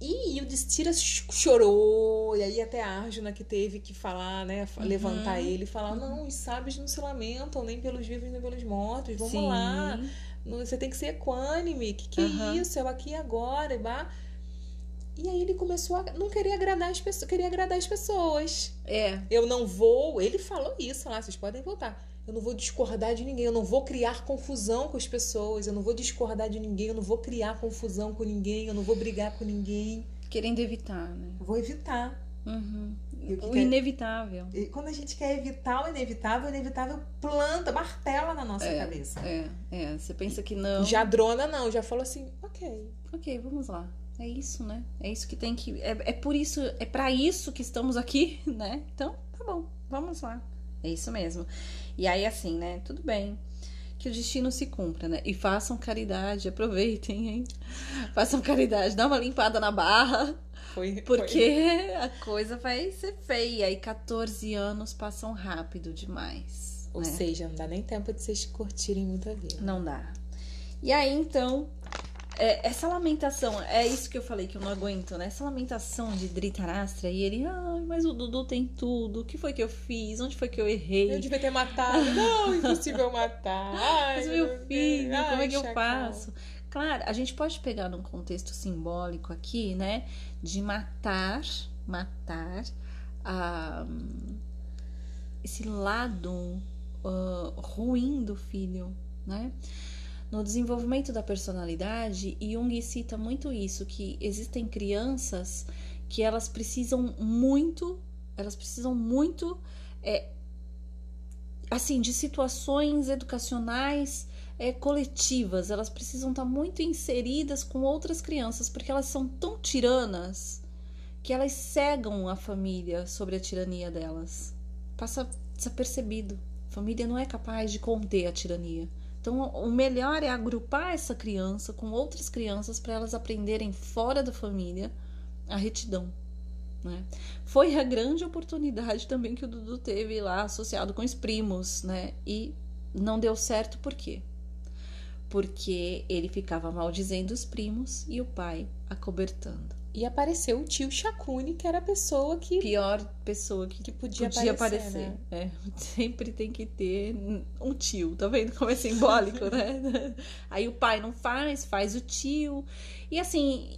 E o Destira chorou, e aí até a Arjuna que teve que falar, né, uhum. levantar ele e falar: não, os sábios não se lamentam nem pelos vivos nem pelos mortos, vamos Sim. lá você tem que ser equânime. Que que uhum. é isso? Eu aqui agora. E, bah. e aí ele começou a não querer agradar as pessoas, queria agradar as pessoas. É. Eu não vou. Ele falou isso lá, vocês podem voltar. Eu não vou discordar de ninguém, eu não vou criar confusão com as pessoas, eu não vou discordar de ninguém, eu não vou criar confusão com ninguém, eu não vou brigar com ninguém. Querendo evitar, né? vou evitar. Uhum. O, o inevitável. E quando a gente quer evitar o inevitável, o inevitável planta, martela na nossa é, cabeça. É, é. Você pensa que não. Já drona não, já falou assim, ok. Ok, vamos lá. É isso, né? É isso que tem que. É, é por isso, é para isso que estamos aqui, [laughs] né? Então, tá bom, vamos lá. É isso mesmo. E aí, assim, né? Tudo bem que o destino se cumpra, né? E façam caridade, aproveitem, hein? Façam caridade, dá uma limpada na barra. Foi, porque foi. a coisa vai ser feia e 14 anos passam rápido demais. Ou né? seja, não dá nem tempo de vocês curtirem muito a vida. Não dá. E aí, então, é, essa lamentação, é isso que eu falei que eu não aguento, né? Essa lamentação de Dhritarashtra e ele, ai, mas o Dudu tem tudo. O que foi que eu fiz? Onde foi que eu errei? Eu devia ter matado. Não, impossível matar. [laughs] Ai, mas meu, meu filho, como é que chacal. eu faço? Claro, a gente pode pegar num contexto simbólico aqui, né? De matar, matar a, esse lado uh, ruim do filho, né? No desenvolvimento da personalidade, Jung cita muito isso, que existem crianças que elas precisam muito, elas precisam muito, é, assim, de situações educacionais é, coletivas, elas precisam estar muito inseridas com outras crianças, porque elas são tão tiranas que elas cegam a família sobre a tirania delas. Passa desapercebido. A família não é capaz de conter a tirania. Então, o melhor é agrupar essa criança com outras crianças para elas aprenderem fora da família a retidão. Né? Foi a grande oportunidade também que o Dudu teve lá associado com os primos, né? E não deu certo por quê? Porque ele ficava maldizendo os primos e o pai acobertando. e apareceu o tio Shakuni, que era a pessoa que. Pior pessoa que, que podia, podia aparecer. aparecer. né? É, [laughs] sempre tem que ter um tio, tá vendo como é simbólico, né? [laughs] Aí o pai não faz, faz o tio. E assim,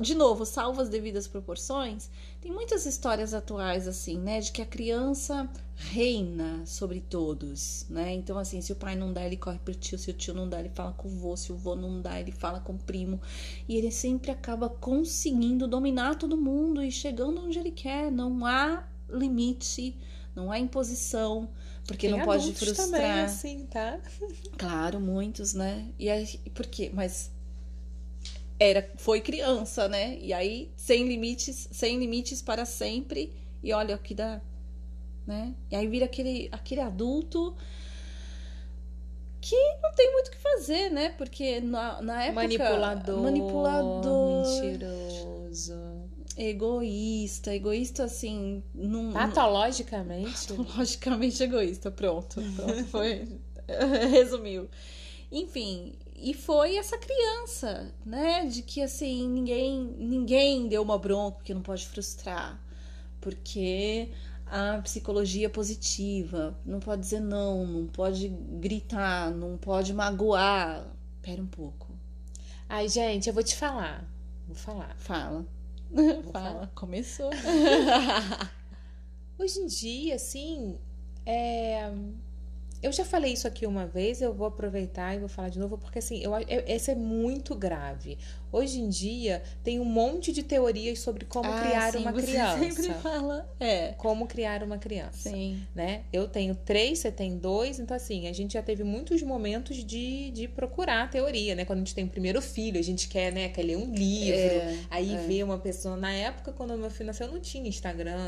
de novo, salvo as devidas proporções, tem muitas histórias atuais, assim, né? De que a criança reina sobre todos, né? Então, assim, se o pai não dá, ele corre pro tio, se o tio não dá, ele fala com o vô, se o vô não dá, ele fala com o primo. E ele sempre acaba conseguindo dominar todo mundo e chegando onde ele quer. Não há limite, não há imposição, porque Tem não pode frustrar. também, assim, tá? [laughs] Claro, muitos, né? E aí, por quê? Mas era, foi criança, né? E aí, sem limites, sem limites para sempre. E olha o que dá, né? E aí vira aquele, aquele adulto que não tem muito o que fazer, né? Porque na, na época... Manipulador. Manipulador. Mentiroso. Egoísta. Egoísta, assim... Num, Patologicamente. Logicamente egoísta, pronto. Pronto, foi. [laughs] Resumiu. Enfim, e foi essa criança, né? De que assim, ninguém, ninguém deu uma bronca porque não pode frustrar. Porque a psicologia positiva não pode dizer não, não pode gritar, não pode magoar. Pera um pouco. Ai, gente, eu vou te falar. Vou falar. Fala. Vou [laughs] Fala. falar. Começou. [laughs] Hoje em dia, assim, é... eu já falei isso aqui uma vez, eu vou aproveitar e vou falar de novo, porque assim, eu, eu, esse é muito grave. Hoje em dia tem um monte de teorias sobre como Ah, criar sim, uma você criança. [laughs] sempre fala. É. Como criar uma criança. Sim. né? Eu tenho três, você tem dois, então assim, a gente já teve muitos momentos de, de procurar a teoria, né? Quando a gente tem o primeiro filho, a gente quer, né, quer ler um livro, É, aí é. vê uma pessoa. Na época, quando meu filho nasceu, eu não tinha Instagram,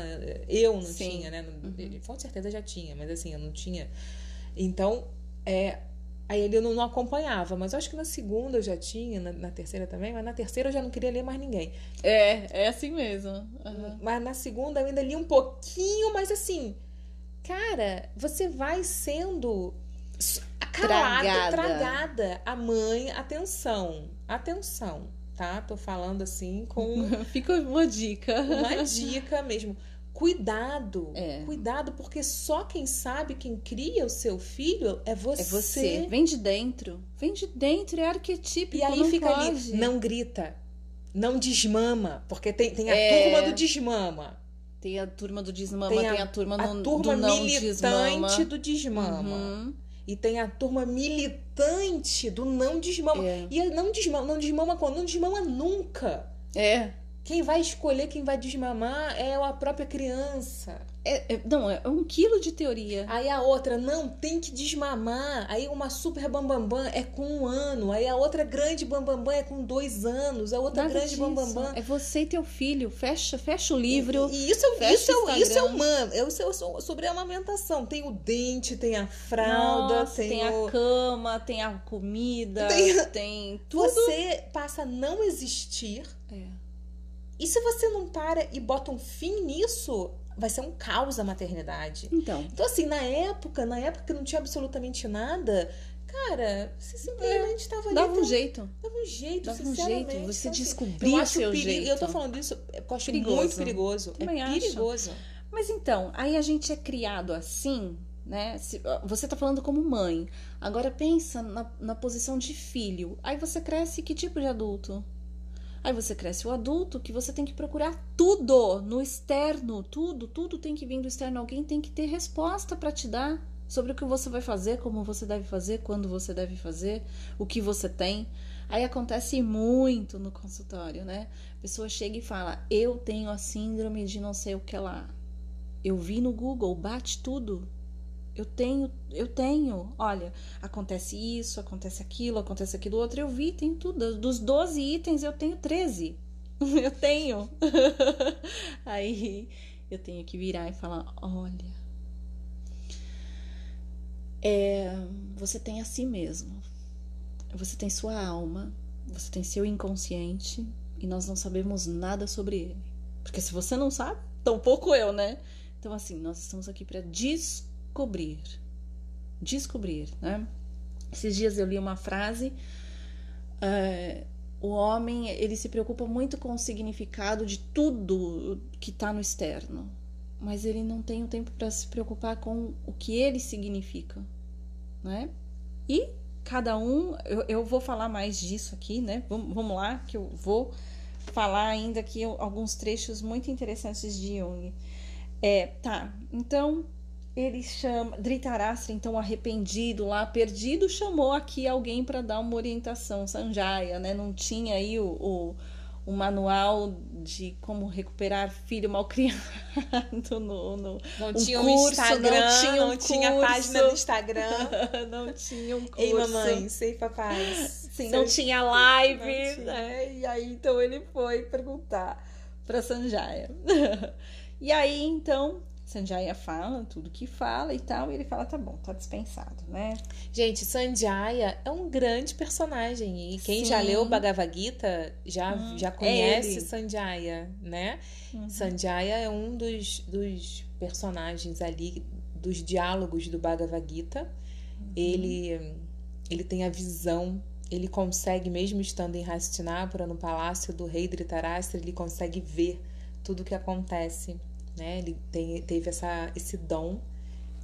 eu não Sim. tinha, né? Uhum. Ele, Com certeza já tinha, mas assim, eu não tinha. Então, é. Aí ele não, não acompanhava, mas eu acho que na segunda eu já tinha, na, na terceira também, mas na terceira eu já não queria ler mais ninguém. É, é assim mesmo. Aham. Mas na segunda eu ainda li um pouquinho, mas assim, cara, você vai sendo s- calada, Tragada. tragada. A mãe, atenção, atenção, tá? Tô falando assim com [laughs] Fica uma dica. uma dica mesmo. Cuidado, É. cuidado, porque só quem sabe, quem cria o seu filho é você. É você. Vem de dentro. Vem de dentro, é arquetípico. E aí não fica pode. ali, não grita, não desmama, porque tem, tem a É. turma do desmama. Tem a turma do desmama, Tem tem a- a, turma, A no, turma do não militante desmama. do desmama. Uhum. E tem a turma militante do não desmama. É. E a não desmama, não desmama quando? Não desmama nunca. É. Quem vai escolher quem vai desmamar é a própria criança. É, é- Não, é um quilo de teoria. Aí a outra, não, tem que desmamar. Aí uma super bambambam é com um ano. Aí a outra grande bambambam é com dois anos. A outra Nada grande bambambam. É você e teu filho. Fecha, fecha o livro. E isso, é- isso, é, o o- isso é humano. É, isso é so- sobre a amamentação. Tem o dente, tem a fralda, Nossa, tem, tem, o... a cama, tem a comida, Tem- tem, tudo. Você passa a não existir. É. E se você não para e bota um fim nisso, vai ser um caos a maternidade. Então, Então, assim, na época, na época que não tinha absolutamente nada, cara, você simplesmente estava ali. dava um jeito. Dava um jeito, Dava um jeito. Você Então, assim, descobria acho seu perigo, jeito. Eu tô falando isso porque eu acho Perigoso. muito perigoso. Também é acho. perigoso. Mas então, aí a gente é criado assim, né? Se- você tá falando como mãe. Agora pensa na, na posição de filho. Aí você cresce que tipo de adulto? Aí você cresce o adulto que você tem que procurar tudo no externo, tudo, tudo tem que vir do externo. Alguém tem que ter resposta para te dar sobre o que você vai fazer, como você deve fazer, quando você deve fazer, o que você tem. Aí acontece muito no consultório, né? A pessoa chega e fala: Eu tenho a síndrome de não sei o que lá. Eu vi no Google, bate tudo. Eu tenho, eu tenho. Olha, acontece isso, acontece aquilo, acontece aquilo outro. Eu vi, tem tudo. Dos 12 itens, eu tenho 13. [laughs] Eu tenho. [laughs] Aí eu tenho que virar e falar: olha, é, você tem a si mesmo. Você tem sua alma, você tem seu inconsciente e nós não sabemos nada sobre ele. Porque se você não sabe, tampouco eu, né? Então, assim, nós estamos aqui para descobrir. Descobrir, né? Esses dias eu li uma frase. eh, o homem ele se preocupa muito com o significado de tudo que está no externo, mas ele não tem o tempo para se preocupar com o que ele significa, né? E cada um, eu, eu vou falar mais disso aqui, né? Vamos, vamos lá, que eu vou falar ainda aqui alguns trechos muito interessantes de Jung. É, tá, então ele chama, Dhritarashtra, então arrependido lá, perdido, chamou aqui alguém para dar uma orientação, Sanjaya, né? Não tinha aí o, o, o, manual de como recuperar filho mal criado [laughs] no, no não um tinha curso, um Instagram, [laughs] não tinha, um não tinha página do Instagram, não tinha um curso. Ei, mamãe, sei papai. Sim, não tinha live, não tinha. né? E aí então ele foi perguntar para Sanjaya. [laughs] e aí então Sanjaya fala tudo que fala e tal, e ele fala, tá bom, tá dispensado, né? Gente, Sanjaya é um grande personagem, e quem Sim. já leu Bhagavad Gita já, hum, já conhece é Sanjaya, né? Uhum. Sanjaya é um dos, dos personagens ali, dos diálogos do Bhagavad Gita. Uhum. Ele, ele tem a visão ele consegue, mesmo estando em Hastinapura, no palácio do rei Dhritarashtra, ele consegue ver tudo o que acontece né? Ele tem, teve essa, esse dom.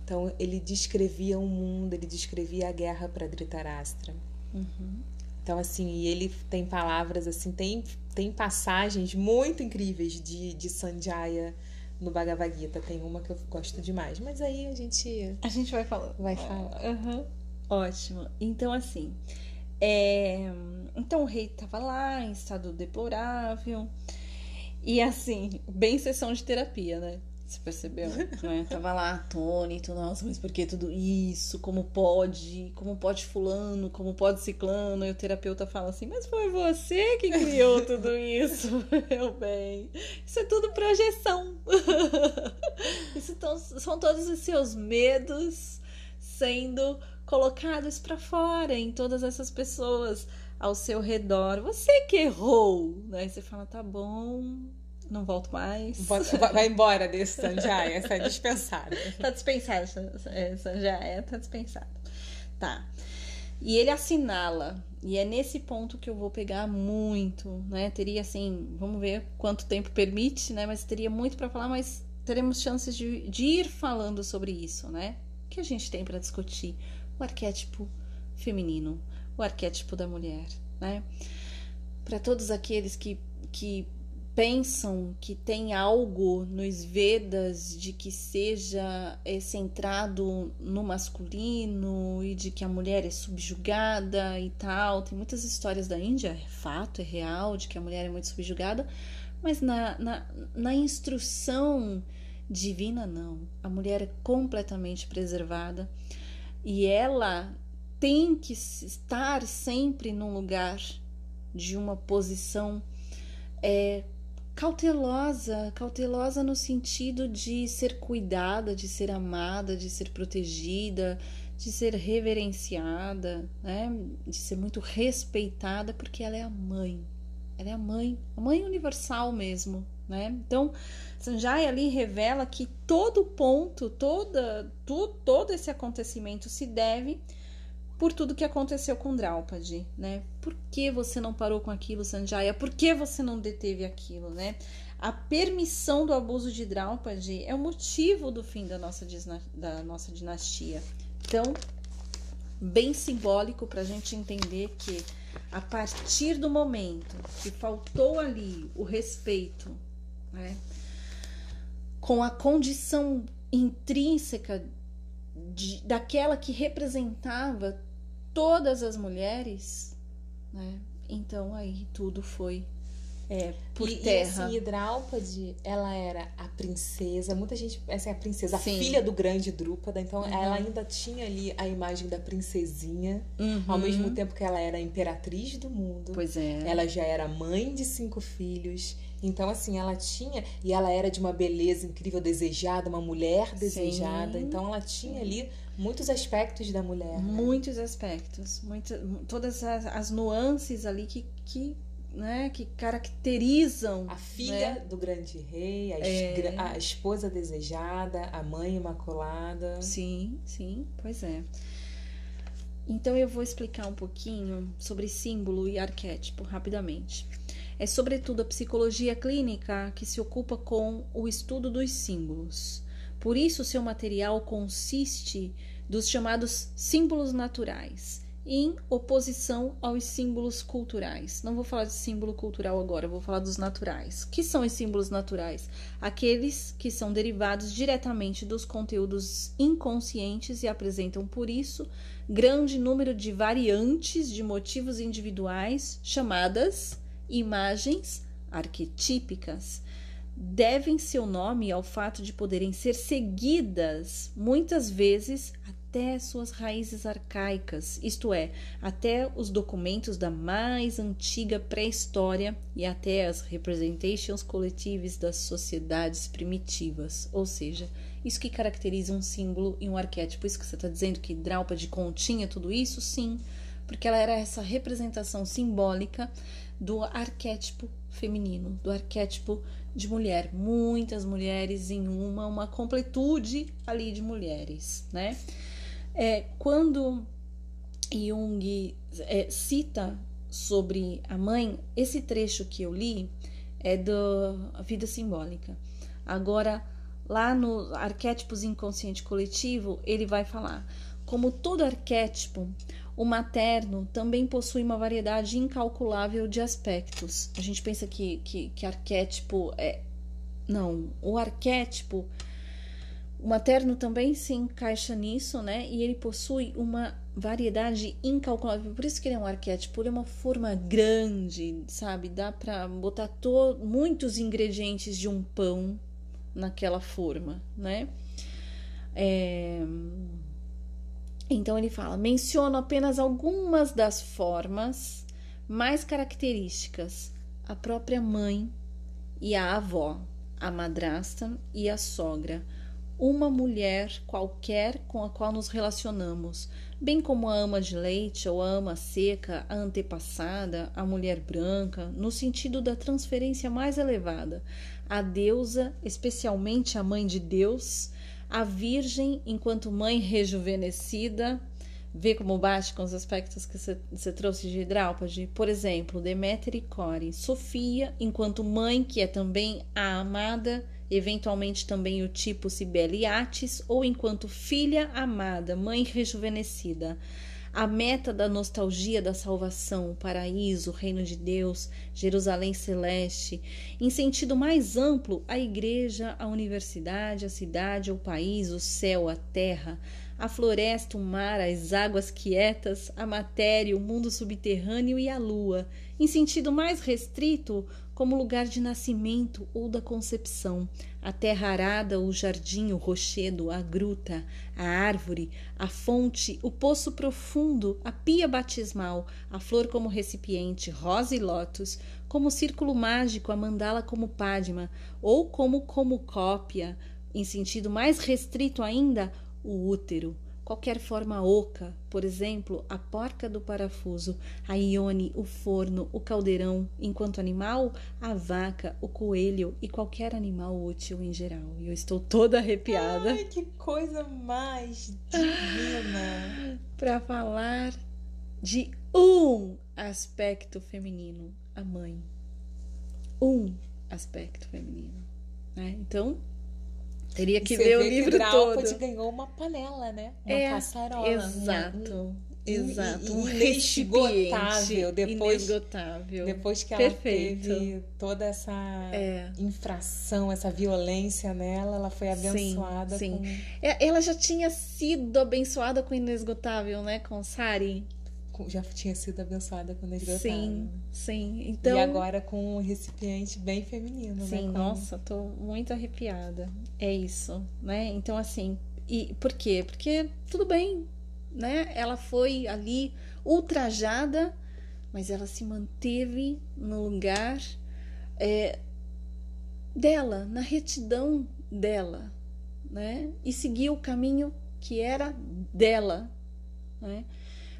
Então, ele descrevia o mundo, ele descrevia a guerra para Dhritarashtra. Uhum. Então, assim, e ele tem palavras, assim, tem, tem passagens muito incríveis de, de Sanjaya no Bhagavad Gita. Tem uma que eu gosto demais, mas aí a gente... A gente vai falar. Vai falar. Uhum. Ótimo. Então, assim... É... Então, o rei estava lá, em estado deplorável... E assim, bem sessão de terapia, né? Você percebeu? [laughs] né? Tava lá atônito, nossa, mas por que tudo isso? Como pode? Como pode fulano? Como pode ciclano? E o terapeuta fala assim, mas foi você que criou tudo isso, [laughs] meu bem. Isso é tudo projeção. [laughs] isso tão, são todos os seus medos sendo colocados para fora em todas essas pessoas ao seu redor. Você que errou, né? Você fala, tá bom, não volto mais. Vai embora desse Sanjaya, essa é [laughs] dispensada. tá dispensado, Sanjaya, tá dispensado. Tá. E ele assinala, e é nesse ponto que eu vou pegar muito, né? Teria assim, vamos ver quanto tempo permite, né? Mas teria muito para falar, mas teremos chances de, de ir falando sobre isso, né? O que a gente tem para discutir? O arquétipo feminino o arquétipo da mulher, né? Para todos aqueles que, que pensam que tem algo nos Vedas de que seja é, centrado no masculino e de que a mulher é subjugada e tal. Tem muitas histórias da Índia, é fato, é real, de que a mulher é muito subjugada, mas na, na, na instrução divina, não. A mulher é completamente preservada e ela tem que estar sempre num lugar de uma posição é, cautelosa, cautelosa no sentido de ser cuidada, de ser amada, de ser protegida, de ser reverenciada, né? de ser muito respeitada, porque ela é a mãe. Ela é a mãe, a mãe universal mesmo, né? Então, Sanjay ali revela que todo ponto, toda, tu, todo esse acontecimento se deve por tudo que aconteceu com Draupadi, né? Por que você não parou com aquilo, Sanjaya? Por que você não deteve aquilo, né? A permissão do abuso de Draupadi é o motivo do fim da nossa, da nossa dinastia. Então, bem simbólico para a gente entender que a partir do momento que faltou ali o respeito, né, com a condição intrínseca de, daquela que representava todas as mulheres, né? Então aí tudo foi é, por e, terra. E assim, Hidralpade, ela era a princesa, muita gente, essa é a princesa, Sim. a filha do grande Drúpada, então uhum. ela ainda tinha ali a imagem da princesinha, uhum. ao mesmo tempo que ela era a imperatriz do mundo. Pois é. Ela já era mãe de cinco filhos. Então, assim, ela tinha, e ela era de uma beleza incrível, desejada, uma mulher desejada. Sim. Então, ela tinha ali muitos aspectos da mulher. Né? Muitos aspectos. Muita, todas as, as nuances ali que, que né, que caracterizam a filha né? do grande rei, a, é... a, esposa desejada, a mãe imaculada. Sim, sim, pois é. então eu vou explicar um pouquinho sobre símbolo e arquétipo rapidamente. É sobretudo a psicologia clínica que se ocupa com o estudo dos símbolos. Por isso, seu material consiste dos chamados símbolos naturais, em oposição aos símbolos culturais. Não vou falar de símbolo cultural agora, vou falar dos naturais. Que são os símbolos naturais? Aqueles que são derivados diretamente dos conteúdos inconscientes e apresentam, por isso, grande número de variantes de motivos individuais chamadas imagens arquetípicas. Devem seu nome ao fato de poderem ser seguidas muitas vezes até suas raízes arcaicas, isto é, até os documentos da mais antiga pré-história e até as representations coletivas das sociedades primitivas, ou seja, isso que caracteriza um símbolo e um arquétipo. Isso que você está dizendo que Draupadi continha tudo isso? Sim, porque ela era essa representação simbólica do arquétipo feminino, do arquétipo de mulher. Muitas mulheres em uma, uma completude ali de mulheres, né? É, quando Jung é, cita sobre a mãe, esse trecho que eu li é da Vida Simbólica. Agora, lá no Arquétipos Inconsciente Coletivo, ele vai falar: como todo arquétipo, o materno também possui uma variedade incalculável de aspectos. A gente pensa que, que, que arquétipo é. Não, o arquétipo o materno também se encaixa nisso, né? E ele possui uma variedade incalculável. Por isso que ele é um arquétipo, ele é uma forma grande, sabe? Dá para botar muitos ingredientes de um pão naquela forma, né? É... Então ele fala: menciono apenas algumas das formas mais características, a própria mãe e a avó, a madrasta e a sogra uma mulher qualquer com a qual nos relacionamos, bem como a ama de leite ou a ama seca, a antepassada, a mulher branca, no sentido da transferência mais elevada, a deusa, especialmente a mãe de Deus, a virgem enquanto mãe rejuvenescida, vê como bate com os aspectos que você trouxe de Hidrálpade. Por exemplo, Deméter e Core. Sofia, enquanto mãe, que é também a amada eventualmente também o tipo Sibeliatis, ou enquanto filha amada, mãe rejuvenescida. A meta da nostalgia da salvação, o paraíso, o reino de Deus, Jerusalém celeste. Em sentido mais amplo, a igreja, a universidade, a cidade, o país, o céu, a terra, a floresta, o mar, as águas quietas, a matéria, o mundo subterrâneo e a lua. Em sentido mais restrito, como lugar de nascimento ou da concepção, a terra arada, o jardim, o rochedo, a gruta, a árvore, a fonte, o poço profundo, a pia batismal, a flor como recipiente, rosa e lótus, como círculo mágico, a mandala como pádima, ou como como cópia, em sentido mais restrito ainda, o útero, qualquer forma oca, por exemplo, a porca do parafuso, a ione, o forno, o caldeirão, enquanto animal, a vaca, o coelho e qualquer animal útil em geral. E eu estou toda arrepiada. Ai, que coisa mais divina! [laughs] Para falar de um aspecto feminino, a mãe. Um aspecto feminino. Né? Então, Teria que ver o livro que todo. ganhou uma panela, né? Uma é, caçarola. Exato. Exato, um inesgotável depois, inesgotável. depois que ela Perfeito. teve toda essa é. infração, essa violência nela, ela foi abençoada. Sim, sim. Com... É, ela já tinha sido abençoada com inesgotável, né, com Sari já tinha sido abençoada quando eles Sim, sim. Então, e agora com um recipiente bem feminino, sim, né? Sim, nossa, tô muito arrepiada. É isso, né? Então, assim, e por quê? Porque tudo bem, né? Ela foi ali ultrajada, mas ela se manteve no lugar é, dela, na retidão dela, né? E seguiu o caminho que era dela, né?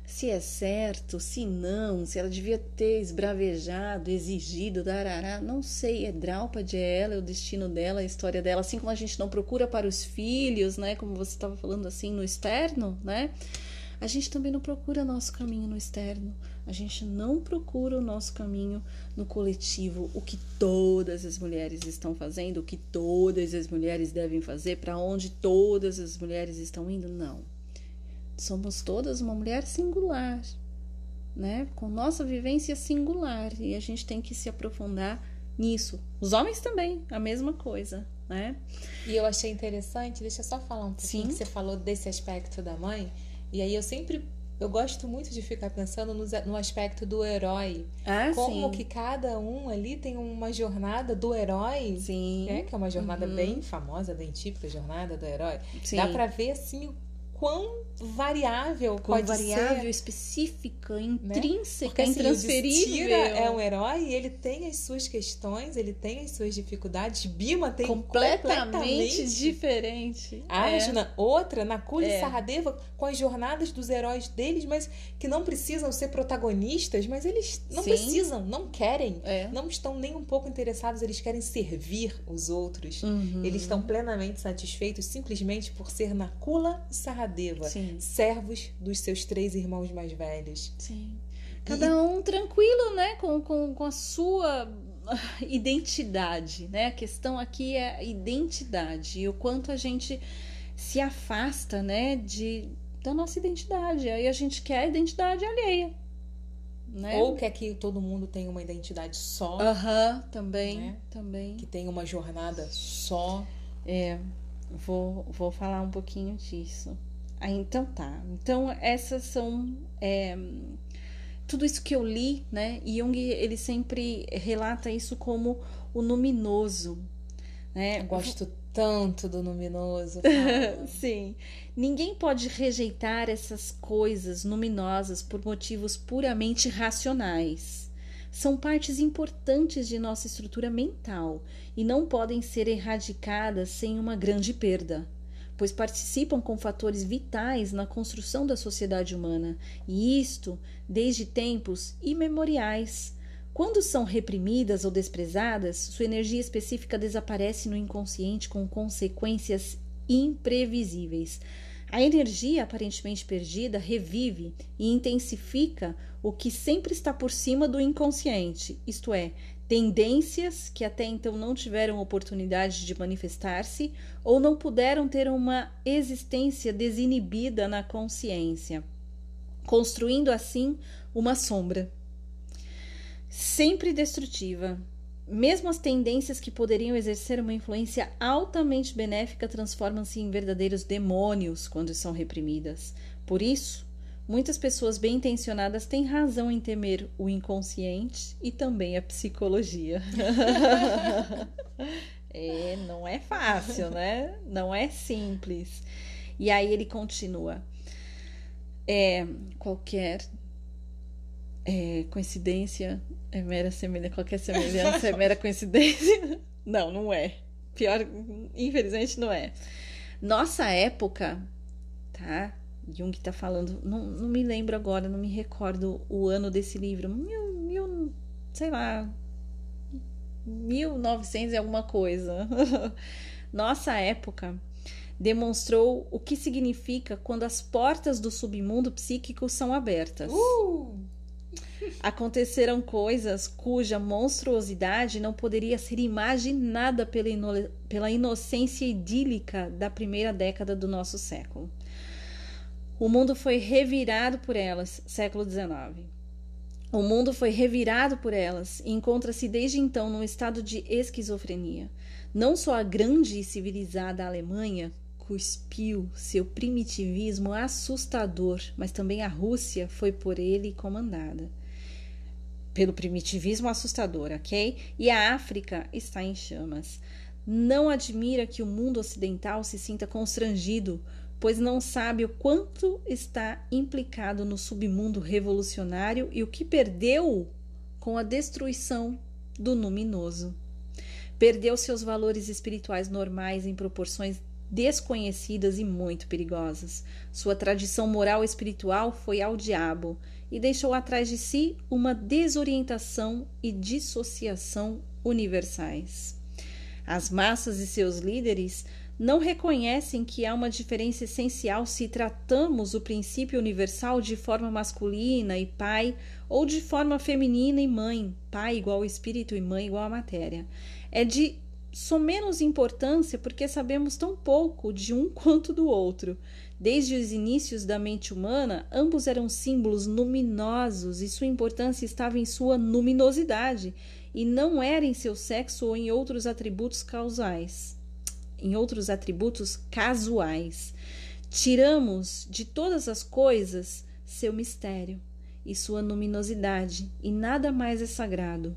Se é certo, se não, se ela devia ter esbravejado, exigido, darará, não sei, é Draupadi, é ela, é o destino dela, a história dela, assim como a gente não procura para os filhos, né, como você estava falando assim, no externo, né, a gente também não procura nosso caminho no externo. A gente não procura o nosso caminho no coletivo, o que todas as mulheres estão fazendo, o que todas as mulheres devem fazer, para onde todas as mulheres estão indo. Não. Somos todas uma mulher singular, né? Com nossa vivência singular e a gente tem que se aprofundar nisso. Os homens também, a mesma coisa, né? E eu achei interessante, deixa eu só falar um pouquinho Sim. que você falou desse aspecto da mãe. E aí eu sempre eu gosto muito de ficar pensando no, no aspecto do herói. Ah, como sim. que cada um ali tem uma jornada do herói. Sim. Né? Que é uma jornada uhum. bem famosa, bem típica, jornada do herói. Sim. Dá pra ver assim quão variável quão pode variável, ser. específica, né? intrínseca? Porque, assim, intransferível. é um herói e ele tem as suas questões, ele tem as suas dificuldades. Bima tem completamente, completamente diferente. Arjuna, é. outra, Nakula é. e Saradeva, com as jornadas dos heróis deles, mas que não precisam ser protagonistas, mas eles não Sim. precisam, não querem, é. não estão nem um pouco interessados, eles querem servir os outros. Uhum. Eles estão plenamente satisfeitos simplesmente por ser Nakula e Saradeva Mahadeva, Sim. servos dos seus três irmãos mais velhos. Sim. Cada e... um tranquilo, né? Com, com, com a sua [laughs] identidade, né? A questão aqui é a identidade e o quanto a gente se afasta, né? De, da nossa identidade. Aí a gente quer a identidade alheia. Né? Ou quer que todo mundo tenha uma identidade só. Aham, uhum, também, né? também. Que tenha uma jornada só. É, vou, vou falar um pouquinho disso. Ah, então tá. Então essas são é, tudo isso que eu li, né? E Jung ele sempre relata isso como o luminoso, né? Eu gosto tanto do luminoso. [laughs] Sim. Ninguém pode rejeitar essas coisas luminosas por motivos puramente racionais. São partes importantes de nossa estrutura mental e não podem ser erradicadas sem uma grande perda pois participam com fatores vitais na construção da sociedade humana, e isto desde tempos imemoriais. Quando são reprimidas ou desprezadas, sua energia específica desaparece no inconsciente com consequências imprevisíveis. A energia aparentemente perdida revive e intensifica o que sempre está por cima do inconsciente, isto é, tendências que até então não tiveram oportunidade de manifestar-se ou não puderam ter uma existência desinibida na consciência, construindo assim uma sombra. Sempre destrutiva. Mesmo as tendências que poderiam exercer uma influência altamente benéfica transformam-se em verdadeiros demônios quando são reprimidas. Por isso, Muitas pessoas bem intencionadas têm razão em temer o inconsciente e também a psicologia. [laughs] é, não é fácil, né? Não é simples. E aí ele continua. É, qualquer é, coincidência é mera semelhança. Qualquer semelhança é [laughs] mera coincidência. Não, não é. Pior, infelizmente, não é. Nossa época, tá? Jung está falando, não, não me lembro agora, não me recordo o ano desse livro, mil, mil sei lá, 1900 e alguma coisa. [laughs] Nossa época demonstrou o que significa quando as portas do submundo psíquico são abertas. Uh! [laughs] Aconteceram coisas cuja monstruosidade não poderia ser imaginada pela, ino pela inocência idílica da primeira década do nosso século. O mundo foi revirado por elas, século XIX. O mundo foi revirado por elas e encontra-se desde então num estado de esquizofrenia. Não só a grande e civilizada Alemanha cuspiu seu primitivismo assustador, mas também a Rússia foi por ele comandada. Pelo primitivismo assustador, ok? E a África está em chamas. Não admira que o mundo ocidental se sinta constrangido pois não sabe o quanto está implicado no submundo revolucionário e o que perdeu com a destruição do luminoso. Perdeu seus valores espirituais normais em proporções desconhecidas e muito perigosas. Sua tradição moral espiritual foi ao diabo e deixou atrás de si uma desorientação e dissociação universais. As massas e seus líderes não reconhecem que há uma diferença essencial se tratamos o princípio universal de forma masculina e pai, ou de forma feminina e mãe, pai igual espírito e mãe igual matéria. É de somenos importância porque sabemos tão pouco de um [laughs] quanto do outro. Desde os inícios da mente humana, ambos eram símbolos luminosos e sua importância estava em sua luminosidade e não era em seu sexo ou em outros atributos causais em outros atributos casuais. Tiramos de todas as coisas seu mistério e sua luminosidade, e nada mais é sagrado.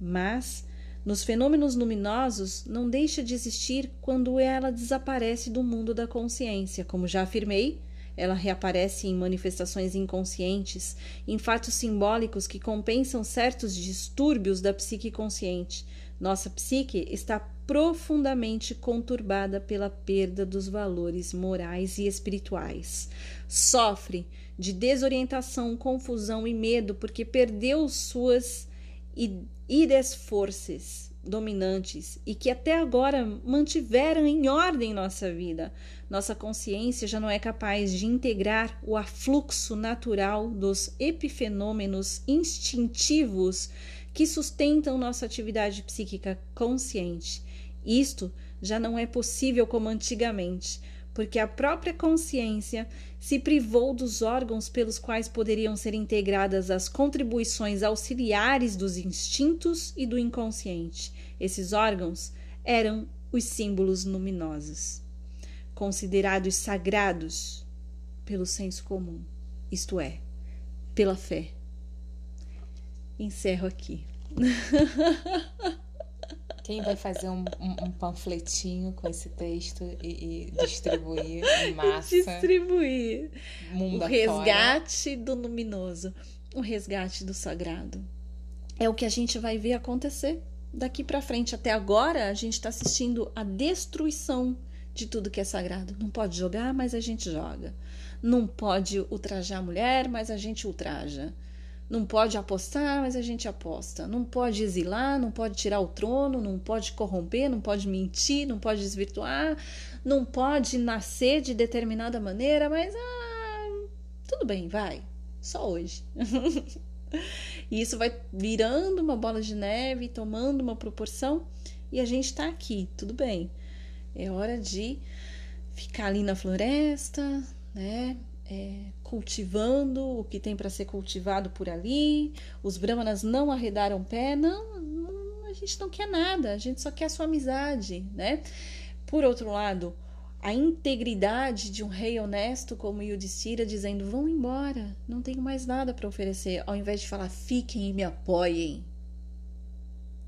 Mas, nos fenômenos luminosos, não deixa de existir quando ela desaparece do mundo da consciência. Como já afirmei, ela reaparece em manifestações inconscientes, em fatos simbólicos que compensam certos distúrbios da psique consciente. Nossa psique está profundamente conturbada pela perda dos valores morais e espirituais. Sofre de desorientação, confusão e medo porque perdeu suas ides forças dominantes e que até agora mantiveram em ordem nossa vida. Nossa consciência já não é capaz de integrar o afluxo natural dos epifenômenos instintivos que sustentam nossa atividade psíquica consciente. Isto já não é possível como antigamente, porque a própria consciência se privou dos órgãos pelos quais poderiam ser integradas as contribuições auxiliares dos instintos e do inconsciente. Esses órgãos eram os símbolos luminosos, considerados sagrados pelo senso comum, isto é, pela fé. Encerro aqui. Quem vai fazer um, um, um, panfletinho com esse texto e, e distribuir em [laughs] massa? Distribuir. Mundo o resgate do luminoso, o resgate do sagrado. É o que a gente vai ver acontecer daqui para frente. Até agora, a gente está assistindo a destruição de tudo que é sagrado. Não pode jogar, mas a gente joga. Não pode ultrajar a mulher, mas a gente ultraja. Não pode apostar, mas a gente aposta. Não pode exilar, não pode tirar o trono, não pode corromper, não pode mentir, não pode desvirtuar, não pode nascer de determinada maneira, mas ah, tudo bem, vai. Só hoje. [laughs] e isso vai virando uma bola de neve, tomando uma proporção, e a gente está aqui, tudo bem. É hora de ficar ali na floresta, né? É, cultivando o que tem para ser cultivado por ali. Os brahmanas não arredaram pé, não, não, a gente não quer nada, a gente só quer a sua amizade, né? Por outro lado, a integridade de um rei honesto como Yudhishthira dizendo: vão embora, não tenho mais nada para oferecer, ao invés de falar: fiquem e me apoiem.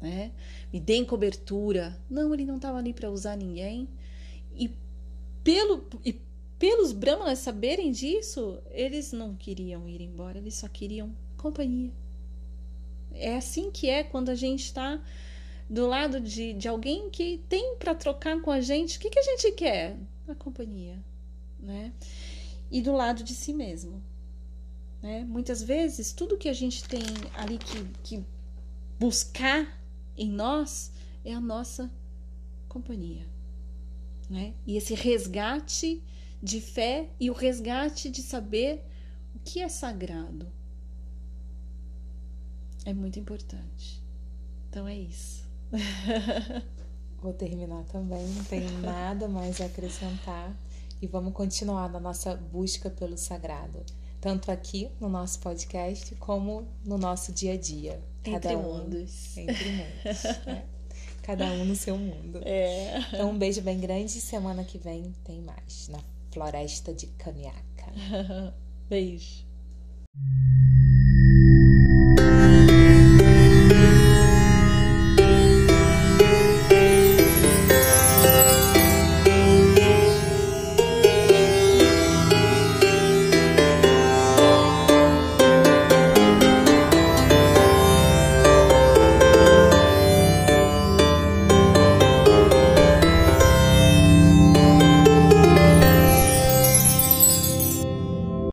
Né? Me deem cobertura. Não, ele não estava ali para usar ninguém. E pelo, e pelos brahmanas saberem disso, eles não queriam ir embora, eles só queriam companhia. É assim que é quando a gente está do lado de, de alguém que tem para trocar com a gente. O que, que a gente quer? A companhia, né? E do lado de si mesmo. Né? Muitas vezes, tudo que a gente tem ali que, que buscar em nós é a nossa companhia. Né? E esse resgate de fé e o resgate de saber o que é sagrado. É muito importante. Então é isso. [laughs] Vou terminar também, não tenho nada mais a acrescentar e vamos continuar na nossa busca pelo sagrado, tanto aqui no nosso podcast como no nosso dia a dia. Cada entre um, mundos. Entre mundos. [laughs] né? Cada um no seu mundo. É. Então, um beijo bem grande e semana que vem tem mais. Na Floresta de Caniaca. [laughs] Beijo.